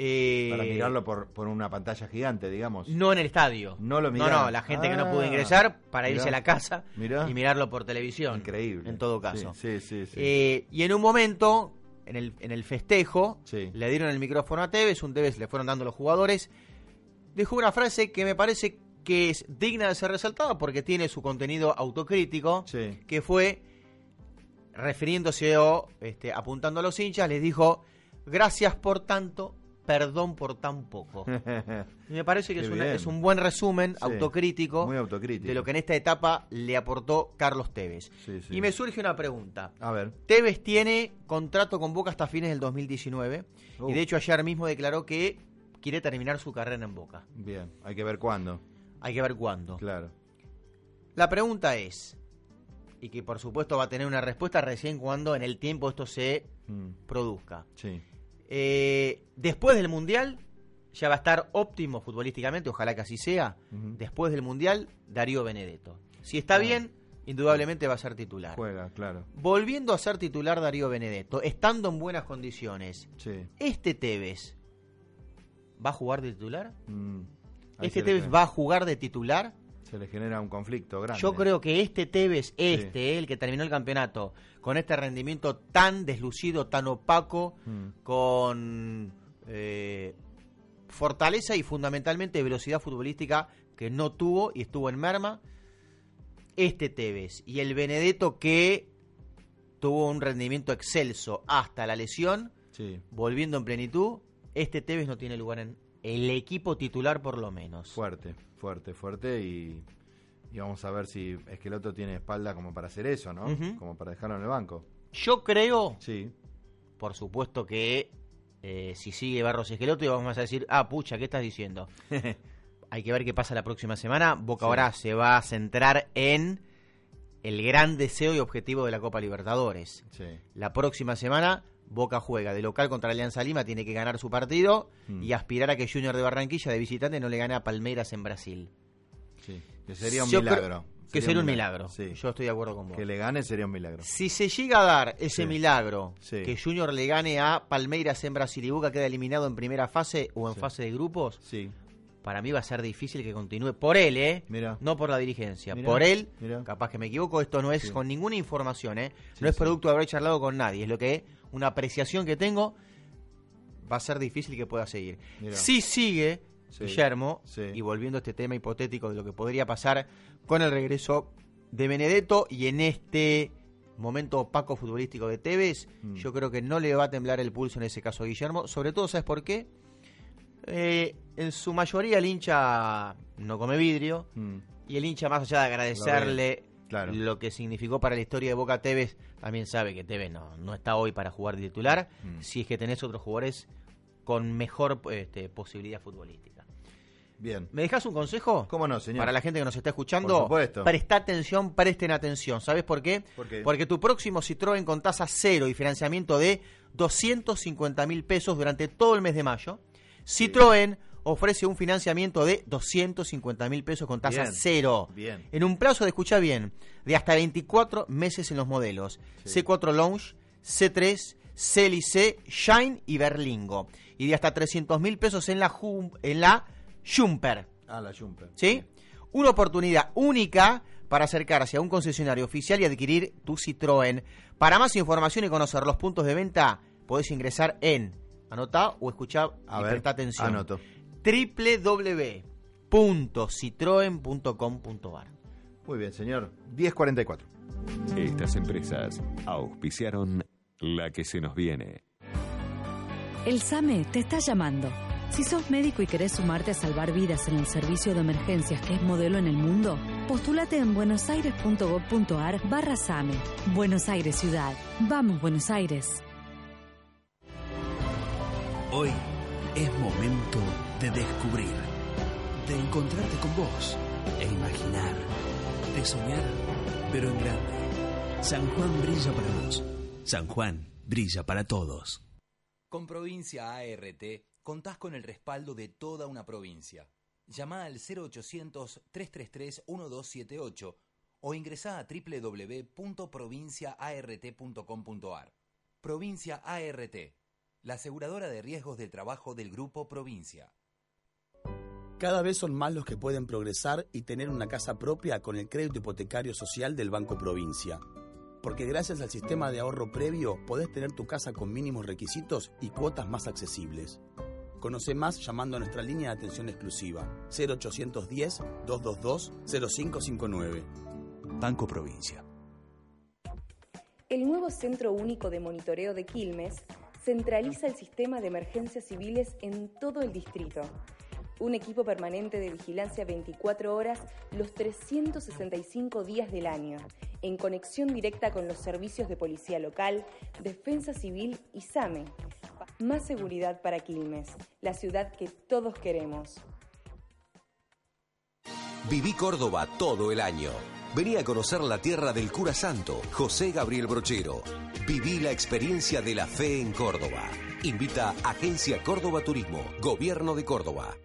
S3: Eh,
S2: Para mirarlo por, por una pantalla gigante, digamos.
S3: No en el estadio.
S2: No lo
S3: No,
S2: miraron.
S3: no, la gente que no
S2: Ah,
S3: pudo ingresar para irse a la casa
S2: Mirá.
S3: y mirarlo por televisión.
S2: Increíble.
S3: En todo caso.
S2: Sí, sí, sí. sí.
S3: Eh, y en un momento, en el, en el festejo,
S2: Sí.
S3: le dieron el micrófono a Tevez, un Tevez le fueron dando los jugadores. Dejó una frase que me parece que es digna de ser resaltada porque tiene su contenido autocrítico, que fue refiriéndose o este, apuntando a los hinchas, les dijo, Gracias por tanto, perdón por tan poco. me parece que es, un buen resumen autocrítico, de lo que en esta etapa le aportó Carlos Tevez. y me surge una pregunta.
S2: A ver.
S3: Tevez tiene contrato con Boca hasta fines del 2019 y de hecho ayer mismo declaró que quiere terminar su carrera en Boca.
S2: Bien, hay que ver cuándo.
S3: Hay que ver cuándo.
S2: Claro.
S3: La pregunta es, y que por supuesto va a tener una respuesta recién cuando en el tiempo esto se mm. produzca.
S2: Sí.
S3: Eh, después del Mundial, ya va a estar óptimo futbolísticamente, ojalá que así sea. Después del Mundial, Darío Benedetto. Si está bien, indudablemente va a ser titular.
S2: Juega, claro.
S3: Volviendo a ser titular Darío Benedetto, estando en buenas condiciones, ¿este Tevez va a jugar de titular? Mm, ¿Este Tevez va a jugar de titular?
S2: Se le genera un conflicto grande.
S3: Yo creo que este Tevez, este, el que terminó el campeonato, con este rendimiento tan deslucido, tan opaco, mm. con eh, fortaleza y fundamentalmente velocidad futbolística que no tuvo y estuvo en merma, este Tevez y el Benedetto que tuvo un rendimiento excelso hasta la lesión, volviendo en plenitud, este Tevez no tiene lugar en el equipo titular por lo menos.
S2: Fuerte, fuerte, fuerte y, vamos a ver si Esqueloto tiene espalda como para hacer eso, ¿no? Como para dejarlo en el banco.
S3: Yo creo,
S2: sí.
S3: por supuesto que eh, si sigue Barros Esqueloto y vamos a decir, ah, pucha, ¿qué estás diciendo? Hay que ver qué pasa la próxima semana. Boca ahora se va a centrar en el gran deseo y objetivo de la Copa Libertadores. La próxima semana Boca juega de local contra Alianza Lima, tiene que ganar su partido mm. y aspirar a que Junior de Barranquilla de visitante no le gane a Palmeiras en Brasil.
S2: Sí, que sería un milagro.
S3: Que sería un milagro. Yo estoy de acuerdo con vos.
S2: Que le gane sería un milagro.
S3: Si se llega a dar ese milagro, que Junior le gane a Palmeiras en Brasil y Boca queda eliminado en primera fase o en fase de grupos,
S2: sí.
S3: para mí va a ser difícil que continúe. Por él, ¿eh? No por la dirigencia. Por él, capaz que me equivoco, esto no es con ninguna información, ¿eh? no es producto de haber charlado con nadie, es lo que una apreciación que tengo, va a ser difícil que pueda seguir. Si sigue Guillermo, y volviendo a este tema hipotético de lo que podría pasar con el regreso de Benedetto y en este momento opaco futbolístico de Tevez, mm. yo creo que no le va a temblar el pulso en ese caso a Guillermo, sobre todo, ¿sabes por qué? Eh, en su mayoría el hincha no come vidrio mm. y el hincha más allá de agradecerle lo que significó para la historia de Boca Tevez, también sabe que Tevez no, no está hoy para jugar de titular, mm. si es que tenés otros jugadores con mejor este, posibilidad futbolística.
S2: Bien.
S3: ¿Me dejas un consejo?
S2: ¿Cómo no, señor?
S3: Para la gente que nos está escuchando. Presta atención, presten atención. ¿Sabes por qué? Porque tu próximo Citroën con tasa cero y financiamiento de 250 mil pesos durante todo el mes de mayo. Citroën ofrece un financiamiento de 250 mil pesos con tasa cero.
S2: Bien.
S3: En un plazo de, escucha bien, de hasta 24 meses en los modelos C4 Lounge, C3, C, Shine y Berlingo. Y de hasta 300 mil pesos en la, en la Jumper.
S2: Ah, la Jumper.
S3: ¿Sí? Una oportunidad única para acercarse a un concesionario oficial y adquirir tu Citroën. Para más información y conocer los puntos de venta, podés ingresar en Anota o escucha y presta atención.
S2: Anoto
S3: www.citroen.com.ar.
S2: Muy bien, señor. 1044.
S1: Estas empresas auspiciaron la que se nos viene.
S5: El SAME te está llamando. Si sos médico y querés sumarte a salvar vidas en el servicio de emergencias que es modelo en el mundo, postúlate en buenosaires.gov.ar barra SAME. Buenos Aires Ciudad. Vamos, Buenos Aires.
S6: Hoy es momento de descubrir, de encontrarte con vos e imaginar, de soñar, pero en grande. San Juan brilla para vos. San Juan brilla para todos.
S12: Con Provincia ART contás con el respaldo de toda una provincia. Llama al 0800-333-1278 o ingresá a www.provinciaart.com.ar. Provincia ART, la aseguradora de riesgos del trabajo del Grupo Provincia.
S8: Cada vez son más los que pueden progresar y tener una casa propia con el crédito hipotecario social del Banco Provincia. Porque gracias al sistema de ahorro previo podés tener tu casa con mínimos requisitos y cuotas más accesibles. Conoce más llamando a nuestra línea de atención exclusiva 0810-222-0559. Banco Provincia.
S18: El nuevo Centro Único de Monitoreo de Quilmes centraliza el sistema de emergencias civiles en todo el distrito. Un equipo permanente de vigilancia 24 horas los 365 días del año, en conexión directa con los servicios de policía local, defensa civil y SAME. Más seguridad para Quilmes, la ciudad que todos queremos.
S11: Viví Córdoba todo el año. Vení a conocer la tierra del cura santo, José Gabriel Brochero. Viví la experiencia de la fe en Córdoba. Invita Agencia Córdoba Turismo, Gobierno de Córdoba.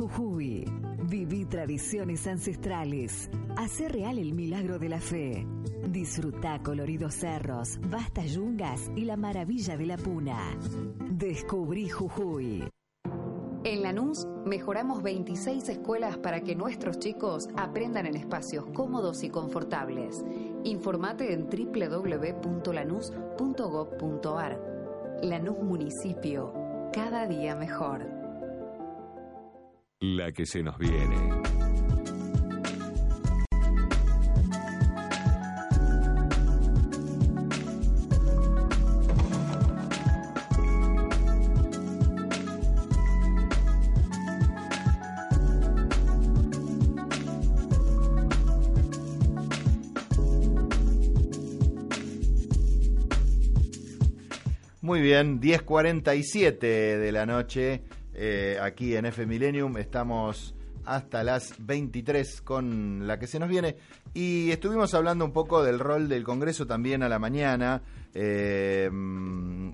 S16: Jujuy. Viví tradiciones ancestrales. Hace real el milagro de la fe. Disfruta coloridos cerros, vastas yungas y la maravilla de la puna. Descubrí Jujuy.
S19: En Lanús mejoramos 26 escuelas para que nuestros chicos aprendan en espacios cómodos y confortables. Informate en www.lanús.gov.ar. Lanús Municipio, cada día mejor.
S1: La que se nos viene.
S2: Muy bien, 10.47 de la noche eh, aquí en F Millennium. Estamos hasta las 23 con la que se nos viene. Y estuvimos hablando un poco del rol del Congreso también a la mañana eh,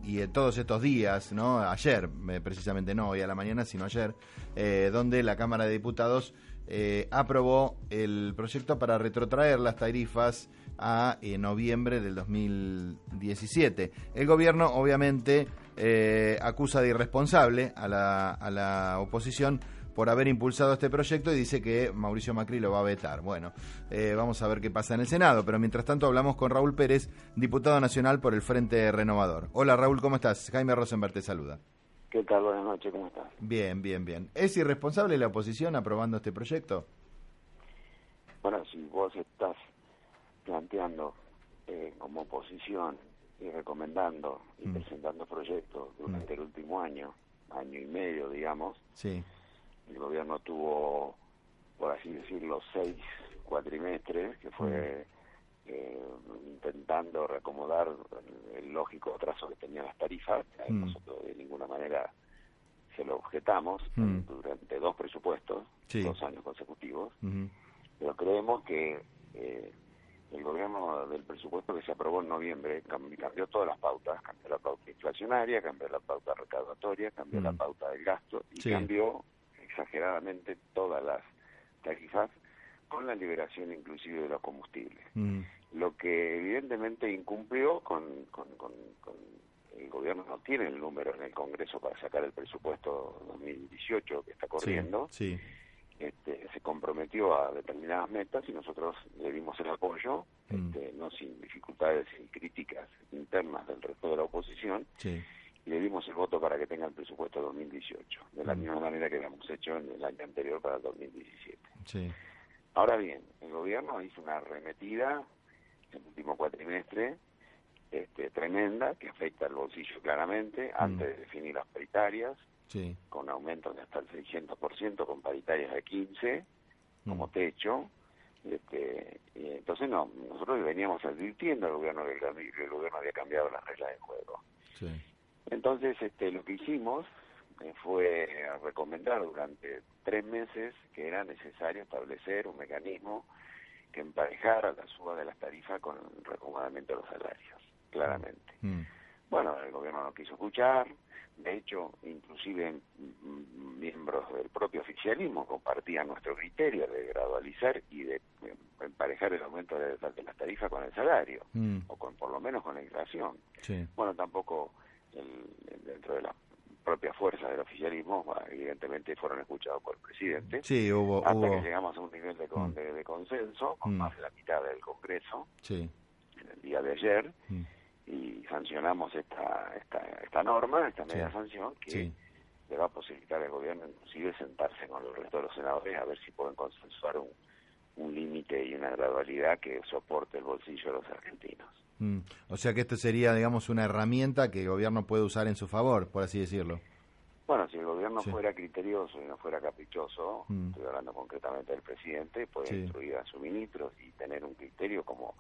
S2: y de todos estos días, ¿no? Ayer, eh, precisamente no hoy a la mañana, sino ayer, donde la Cámara de Diputados aprobó el proyecto para retrotraer las tarifas a noviembre del 2017. El gobierno, obviamente, eh, acusa de irresponsable a la, a la oposición por haber impulsado este proyecto y dice que Mauricio Macri lo va a vetar. Bueno, eh, vamos a ver qué pasa en el Senado, pero mientras tanto hablamos con Raúl Pérez, diputado nacional por el Frente Renovador. Hola Raúl, ¿cómo estás? Jaime Rosenberg te saluda.
S20: ¿Qué tal? Buenas noches, ¿cómo estás?
S2: Bien, bien, bien. ¿Es irresponsable la oposición aprobando este proyecto?
S20: Bueno, si vos estás planteando eh, como oposición y recomendando y mm. presentando proyectos durante mm. el último año, año y medio, digamos.
S2: Sí.
S20: El gobierno tuvo, por así decirlo, seis cuatrimestres, que fue mm. eh, intentando reacomodar el, lógico trazo que tenían las tarifas. Nosotros de ninguna manera se lo objetamos durante dos presupuestos, dos años consecutivos. Pero creemos que eh, el gobierno del presupuesto que se aprobó en noviembre cambió todas las pautas, cambió la pauta inflacionaria, cambió la pauta recaudatoria, cambió la mm. pauta del gasto y cambió exageradamente todas las tarifas con la liberación inclusive de los combustibles. Mm. Lo que evidentemente incumplió con, con, con, el gobierno no tiene el número en el Congreso para sacar el presupuesto 2018 que está corriendo.
S2: sí
S20: este, se comprometió a determinadas metas y nosotros le dimos el apoyo, mm. este, no sin dificultades y críticas internas del resto de la oposición, y le dimos el voto para que tenga el presupuesto 2018, de la mm. misma manera que habíamos hecho en el año anterior para el 2017. Ahora bien, el gobierno hizo una arremetida en el último cuatrimestre este, tremenda que afecta al bolsillo claramente, mm. antes de definir las paritarias, con aumentos de hasta el 600%, con paritarias de 15 como mm. techo. Este, y entonces no, nosotros veníamos advirtiendo al gobierno que el, gobierno había cambiado las reglas de juego. Entonces este, lo que hicimos eh, fue recomendar durante tres meses que era necesario establecer un mecanismo que emparejara la suba de las tarifas con el reacomodamiento de los salarios, claramente. Mm. Bueno, el gobierno no quiso escuchar, de hecho, inclusive miembros del propio oficialismo compartían nuestro criterio de gradualizar y de emparejar el aumento de, las tarifas con el salario, mm. o con por lo menos con la inflación. Bueno, tampoco dentro de la propia fuerza del oficialismo, evidentemente fueron escuchados por el presidente.
S2: Sí, hubo,
S20: hasta que llegamos a un nivel de, mm. de, consenso, con mm. más de la mitad del Congreso,
S2: en
S20: el día de ayer y sancionamos esta, esta, esta norma, esta media sanción, que le va a posibilitar al gobierno inclusive sentarse con el resto de los senadores a ver si pueden consensuar un, un límite y una gradualidad que soporte el bolsillo de los argentinos.
S2: Mm. O sea que esto sería, digamos, una herramienta que el gobierno puede usar en su favor, por así decirlo.
S20: Bueno, si el gobierno fuera criterioso y no fuera caprichoso, mm. estoy hablando concretamente del presidente, puede instruir a sus ministros y tener un criterio como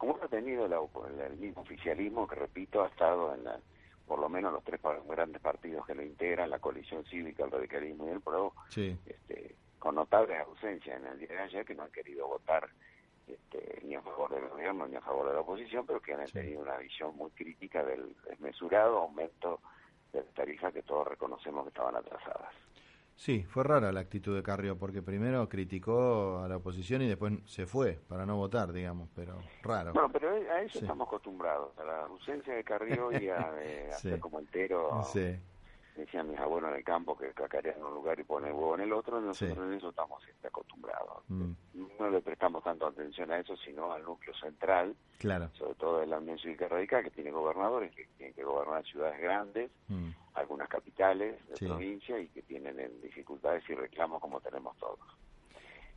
S20: como ha tenido el mismo oficialismo que, repito, ha estado en la, por lo menos los tres grandes partidos que lo integran, la coalición cívica, el radicalismo y el PRO, este, con notables ausencias en el día de ayer que no han querido votar este, ni a favor del gobierno ni a favor de la oposición, pero que han tenido una visión muy crítica del desmesurado aumento de tarifas que todos reconocemos que estaban atrasadas.
S2: Sí, fue rara la actitud de Carrió, porque primero criticó a la oposición y después se fue para no votar, digamos, pero raro.
S20: No, pero a eso estamos acostumbrados, a la ausencia de Carrió y a, hacer como entero sí decían mis abuelos en el campo que cacarean en un lugar y pone huevo en el otro, nosotros en eso estamos acostumbrados. Mm. No le prestamos tanto atención a eso, sino al núcleo central,
S2: claro.
S20: sobre todo de la Unión Cívica Radical, que tiene gobernadores que tienen que gobernar ciudades grandes,
S2: mm.
S20: algunas capitales de provincia y que tienen dificultades y reclamos como tenemos todos.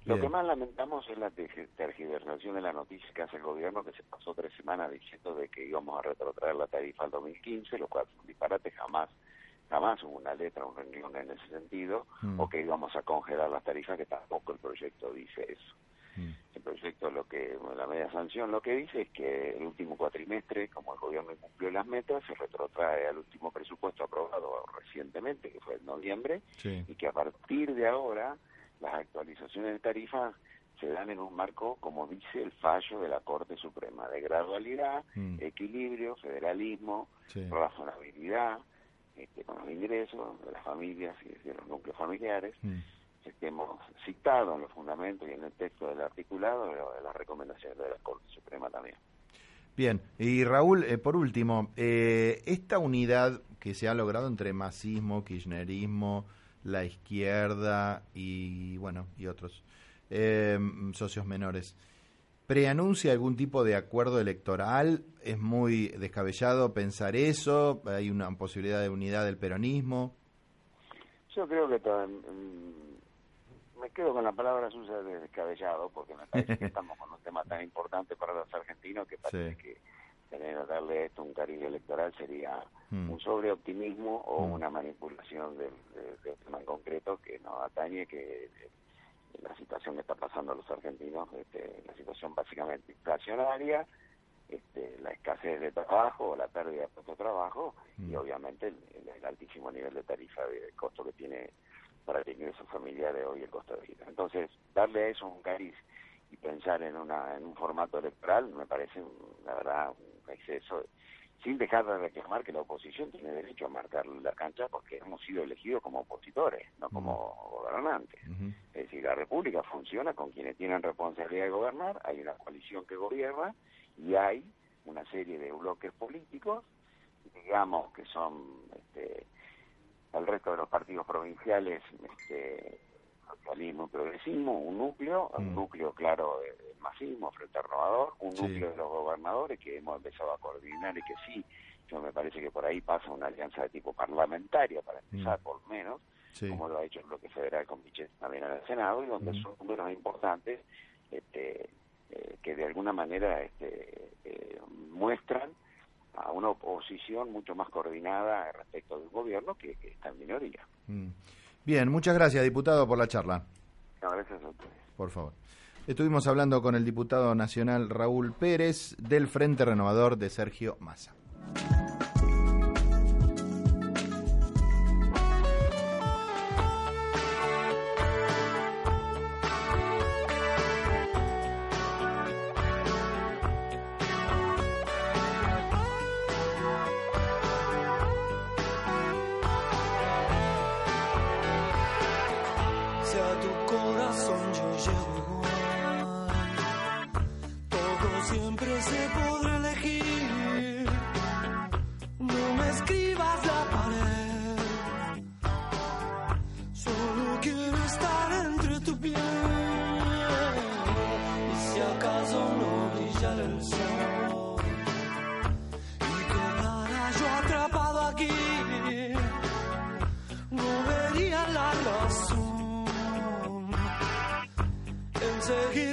S20: Lo que más lamentamos es la tergiversación de la noticia que hace el gobierno, que se pasó tres semanas diciendo de que íbamos a retrotraer la tarifa al 2015, lo cual es un disparate, jamás jamás hubo una letra, un renglón en ese sentido, mm. o que íbamos a congelar las tarifas, que tampoco el proyecto dice eso. Mm. El proyecto, lo que la media sanción lo que dice es que el último cuatrimestre, como el gobierno cumplió las metas, se retrotrae al último presupuesto aprobado recientemente, que fue en noviembre, y que a partir de ahora las actualizaciones de tarifas se dan en un marco, como dice el fallo de la Corte Suprema, de gradualidad, mm. equilibrio, federalismo, razonabilidad, este, con los ingresos de las familias y de los núcleos familiares, mm. que hemos citado en los fundamentos y en el texto del articulado de las recomendaciones de la Corte Suprema también.
S2: Bien, y Raúl, eh, por último, eh, esta unidad que se ha logrado entre masismo, kirchnerismo, la izquierda y bueno y otros eh, socios menores preanuncia algún tipo de acuerdo electoral? ¿Es muy descabellado pensar eso? ¿Hay una posibilidad de unidad del peronismo?
S20: Yo creo que me quedo con la palabra suya de descabellado, porque me parece que estamos con un tema tan importante para los argentinos que parece que tener darle esto un cariño electoral sería mm. un sobreoptimismo o mm. una manipulación del, tema en concreto que nos atañe, que la situación que está pasando a los argentinos, este, la situación básicamente inflacionaria, este, la escasez de trabajo, la pérdida de puestos de trabajo y mm. obviamente el, altísimo nivel de tarifa de costo que tiene para el ingreso familiar de hoy el costo de vida. Entonces, darle a eso un cariz y pensar en, una, en un formato electoral me parece, la verdad, un exceso sin dejar de reclamar que la oposición tiene derecho a marcar la cancha porque hemos sido elegidos como opositores, no como gobernantes. Es decir, la República funciona con quienes tienen responsabilidad de gobernar, hay una coalición que gobierna y hay una serie de bloques políticos, digamos que son este, el resto de los partidos provinciales, este, socialismo y progresismo, un núcleo, un mm. núcleo claro del masismo, frente al renovador, un núcleo de los gobernadores que hemos empezado a coordinar y que sí, yo me parece que por ahí pasa una alianza de tipo parlamentaria, para empezar mm. por lo menos, como lo ha hecho el bloque federal con Michel también en el Senado, y donde mm. son números importantes este, eh, que de alguna manera este, eh, muestran a una oposición mucho más coordinada respecto del gobierno que, está en minoría.
S2: Bien, muchas gracias, diputado, por la charla.
S20: gracias a ustedes.
S2: Por favor. Estuvimos hablando con el diputado nacional Raúl Pérez del Frente Renovador de Sergio Massa.
S21: Seguir viviendo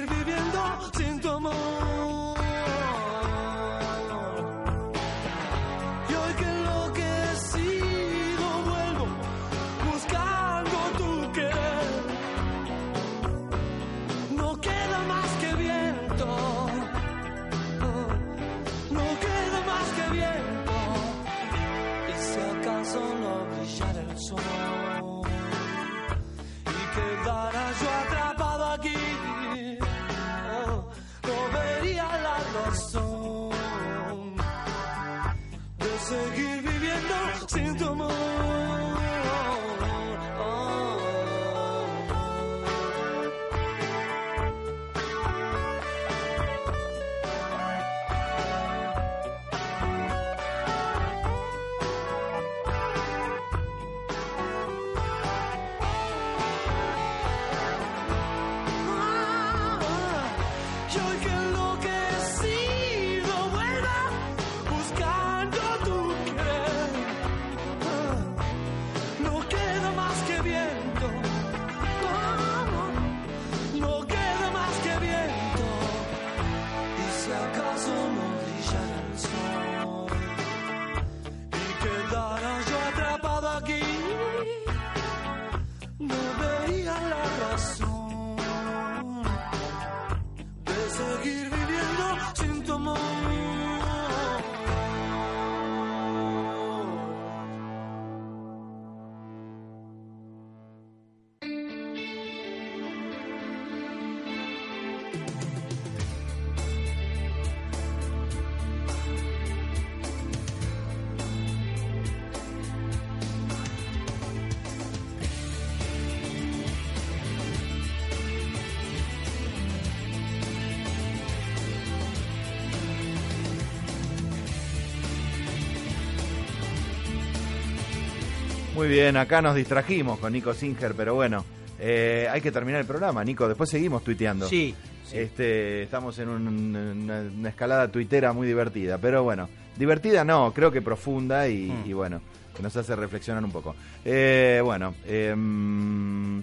S2: Muy bien, acá nos distrajimos con Nico Singer, pero bueno, eh, hay que terminar el programa, Nico. Después seguimos tuiteando.
S3: Sí.
S2: Este, estamos en un- una, una escalada tuitera muy divertida, pero bueno, divertida no, creo que profunda y,
S3: Mm.
S2: y bueno, que nos hace reflexionar un poco. Eh, bueno, le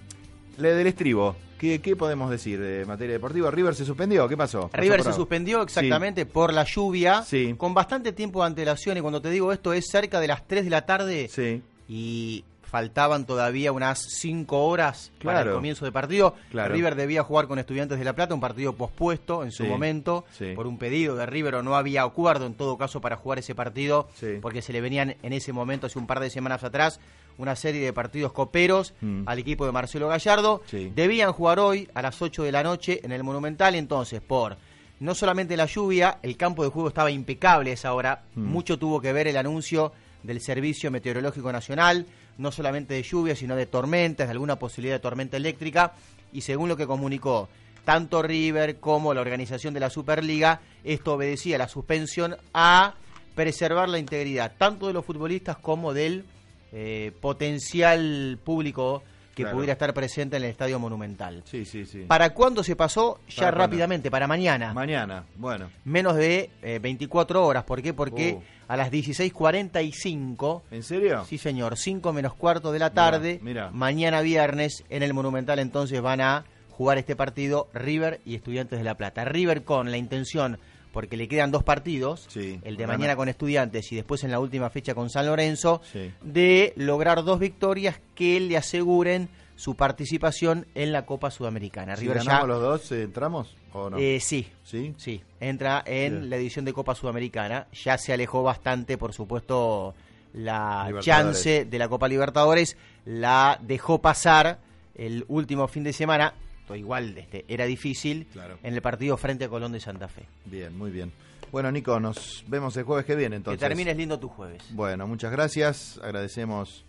S2: del estribo, ¿qué, qué podemos decir de materia deportiva? River se suspendió, ¿qué pasó? Pasó
S3: River se suspendió exactamente por la lluvia,
S2: Sí.
S3: con bastante tiempo de antelación, y cuando te digo esto es cerca de las 3 de la tarde
S2: Sí.
S3: Y faltaban todavía unas 5 horas para el
S2: Claro.
S3: comienzo de partido.
S2: Claro.
S3: River debía jugar con Estudiantes de La Plata, un partido pospuesto en su
S2: Sí.
S3: momento
S2: Sí.
S3: por un pedido de River o no había acuerdo en todo caso para jugar ese partido
S2: Sí.
S3: porque se le venían en ese momento, hace un par de semanas atrás, una serie de partidos coperos
S2: Mm.
S3: al equipo de Marcelo Gallardo. Debían jugar hoy a las 8 de la noche en el Monumental, entonces por no solamente la lluvia, el campo de juego estaba impecable a esa hora,
S2: Mm.
S3: mucho tuvo que ver el anuncio del Servicio Meteorológico Nacional, no solamente de lluvia, sino de tormentas, de alguna posibilidad de tormenta eléctrica, y según lo que comunicó tanto River como la organización de la Superliga, esto obedecía a la suspensión a preservar la integridad tanto de los futbolistas como del eh, potencial público que
S2: Claro.
S3: pudiera estar presente en el Estadio Monumental.
S2: Sí, sí, sí.
S3: ¿Para cuándo se pasó? Ya rápidamente, para mañana.
S2: Mañana, bueno.
S3: Menos de eh, 24 horas. ¿Por qué? Porque
S2: Oh.
S3: A las 16.45.
S2: ¿En serio?
S3: Sí, señor. 5 menos cuarto de la tarde.
S2: mira.
S3: Mañana viernes en el Monumental entonces van a jugar este partido River y Estudiantes de La Plata. River con la intención, porque le quedan dos partidos, el de mañana con Estudiantes y después en la última fecha con San Lorenzo,
S2: Sí.
S3: de lograr dos victorias que le aseguren su participación en la Copa Sudamericana.
S2: Si
S3: River ya
S2: ganamos los dos, eh, ¿entramos o no?
S3: eh, sí,
S2: ¿Sí?
S3: sí. Entra en
S2: Bien.
S3: la edición de Copa Sudamericana. Ya se alejó bastante, por supuesto, la chance de la Copa Libertadores. La dejó pasar el último fin de semana. Igual este, era difícil
S2: Claro.
S3: en el partido frente a Colón de Santa Fe.
S2: Bien, muy bien. Bueno, Nico, nos vemos el jueves que viene entonces.
S3: que termines lindo tu jueves.
S2: Bueno, muchas gracias. Agradecemos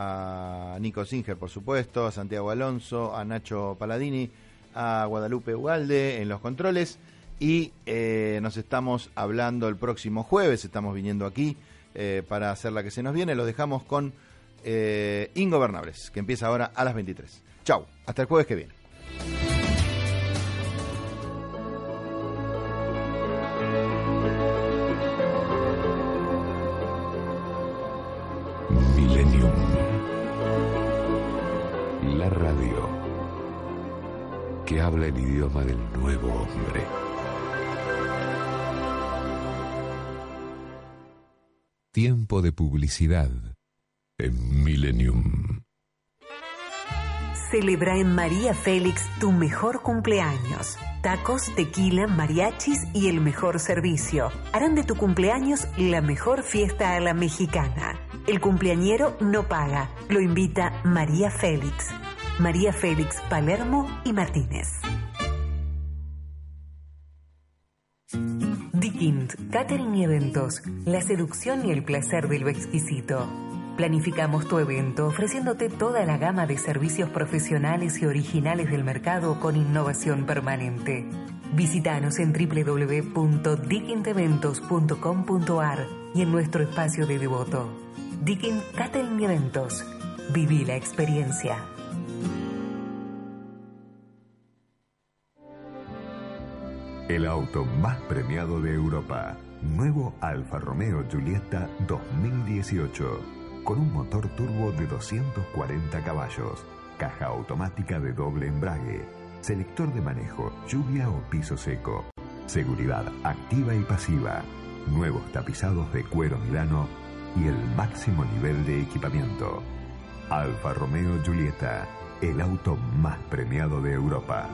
S2: a Nico Singer, por supuesto, a Santiago Alonso, a Nacho Paladini, a Guadalupe Ugalde en los controles. Y eh, nos estamos hablando el próximo jueves. Estamos viniendo aquí eh, para hacer la que se nos viene. Los dejamos con eh, Ingobernables, que empieza ahora a las 23. Chau, hasta el jueves que viene.
S14: El idioma del nuevo hombre. Tiempo de publicidad en Millennium.
S15: Celebra en María Félix tu mejor cumpleaños. Tacos, tequila, mariachis y el mejor servicio. Harán de tu cumpleaños la mejor fiesta a la mexicana. El cumpleañero no paga. Lo invita María Félix. María Félix, Palermo y Martínez. Dikint, Catering y Eventos, la seducción y el placer de lo exquisito. Planificamos tu evento ofreciéndote toda la gama de servicios profesionales y originales del mercado con innovación permanente. Visítanos en www.dikinteventos.com.ar y en nuestro espacio de devoto. Dikin Catering Eventos. Viví la experiencia.
S1: El auto más premiado de Europa. Nuevo Alfa Romeo Giulietta 2018. Con un motor turbo de 240 caballos. Caja automática de doble embrague. Selector de manejo, lluvia o piso seco. Seguridad activa y pasiva. Nuevos tapizados de cuero milano y el máximo nivel de equipamiento. Alfa Romeo Giulietta, el auto más premiado de Europa.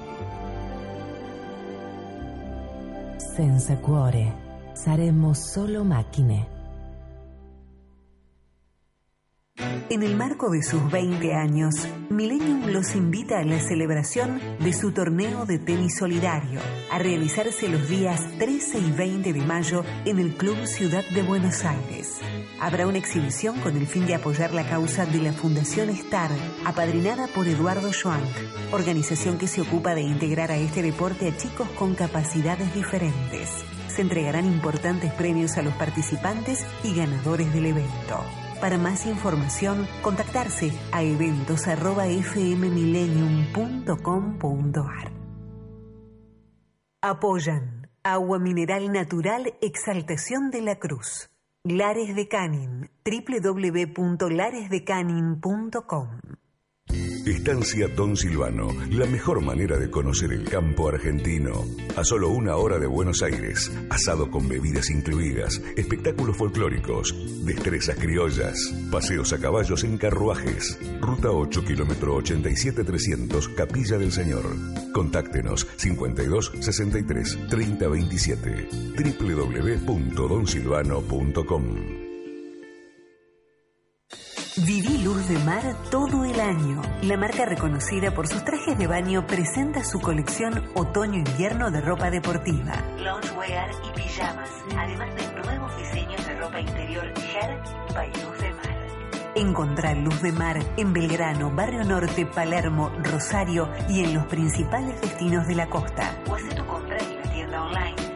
S15: Senza cuore, saremo solo macchine. En el marco de sus 20 años, Millennium los invita a la celebración de su torneo de tenis solidario, a realizarse los días 13 y 20 de mayo en el Club Ciudad de Buenos Aires. Habrá una exhibición con el fin de apoyar la causa de la Fundación STAR, apadrinada por Eduardo Schwank, organización que se ocupa de integrar a este deporte a chicos con capacidades diferentes. Se entregarán importantes premios a los participantes y ganadores del evento. Para más información, contactarse a eventos.fmmillennium.com.ar. Apoyan Agua Mineral Natural Exaltación de la Cruz. Lares de Canin, www.laresdecanin.com.
S14: Estancia Don Silvano, la mejor manera de conocer el campo argentino. A solo una hora de Buenos Aires, asado con bebidas incluidas, espectáculos folclóricos, destrezas criollas, paseos a caballos en carruajes. Ruta 8, kilómetro 87300, Capilla del Señor. Contáctenos 52 63 30 27 www.donsilvano.com.
S15: Viví Luz de Mar todo el año. La marca reconocida por sus trajes de baño presenta su colección otoño-invierno de ropa deportiva, loungewear y pijamas, además de nuevos diseños de ropa interior Her by Luz de Mar. Encontrá Luz de Mar en Belgrano, Barrio Norte, Palermo, Rosario y en los principales destinos de la costa. O haz tu compra en la tienda online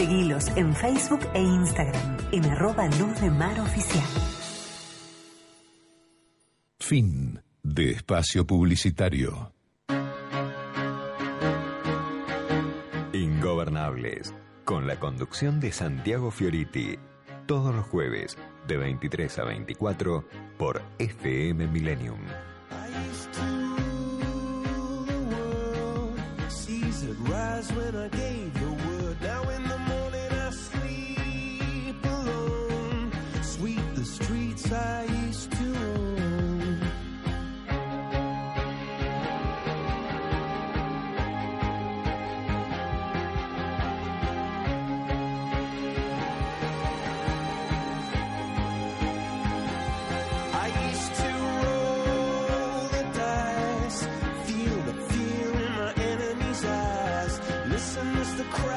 S15: Seguilos en Facebook e Instagram en arroba Luz de Mar Oficial.
S14: Fin de espacio publicitario.
S1: Ingobernables, con la conducción de Santiago Fioriti, todos los jueves de 23 a 24 por FM Millennium.
S21: Seas that rise when I gave the word. Now inside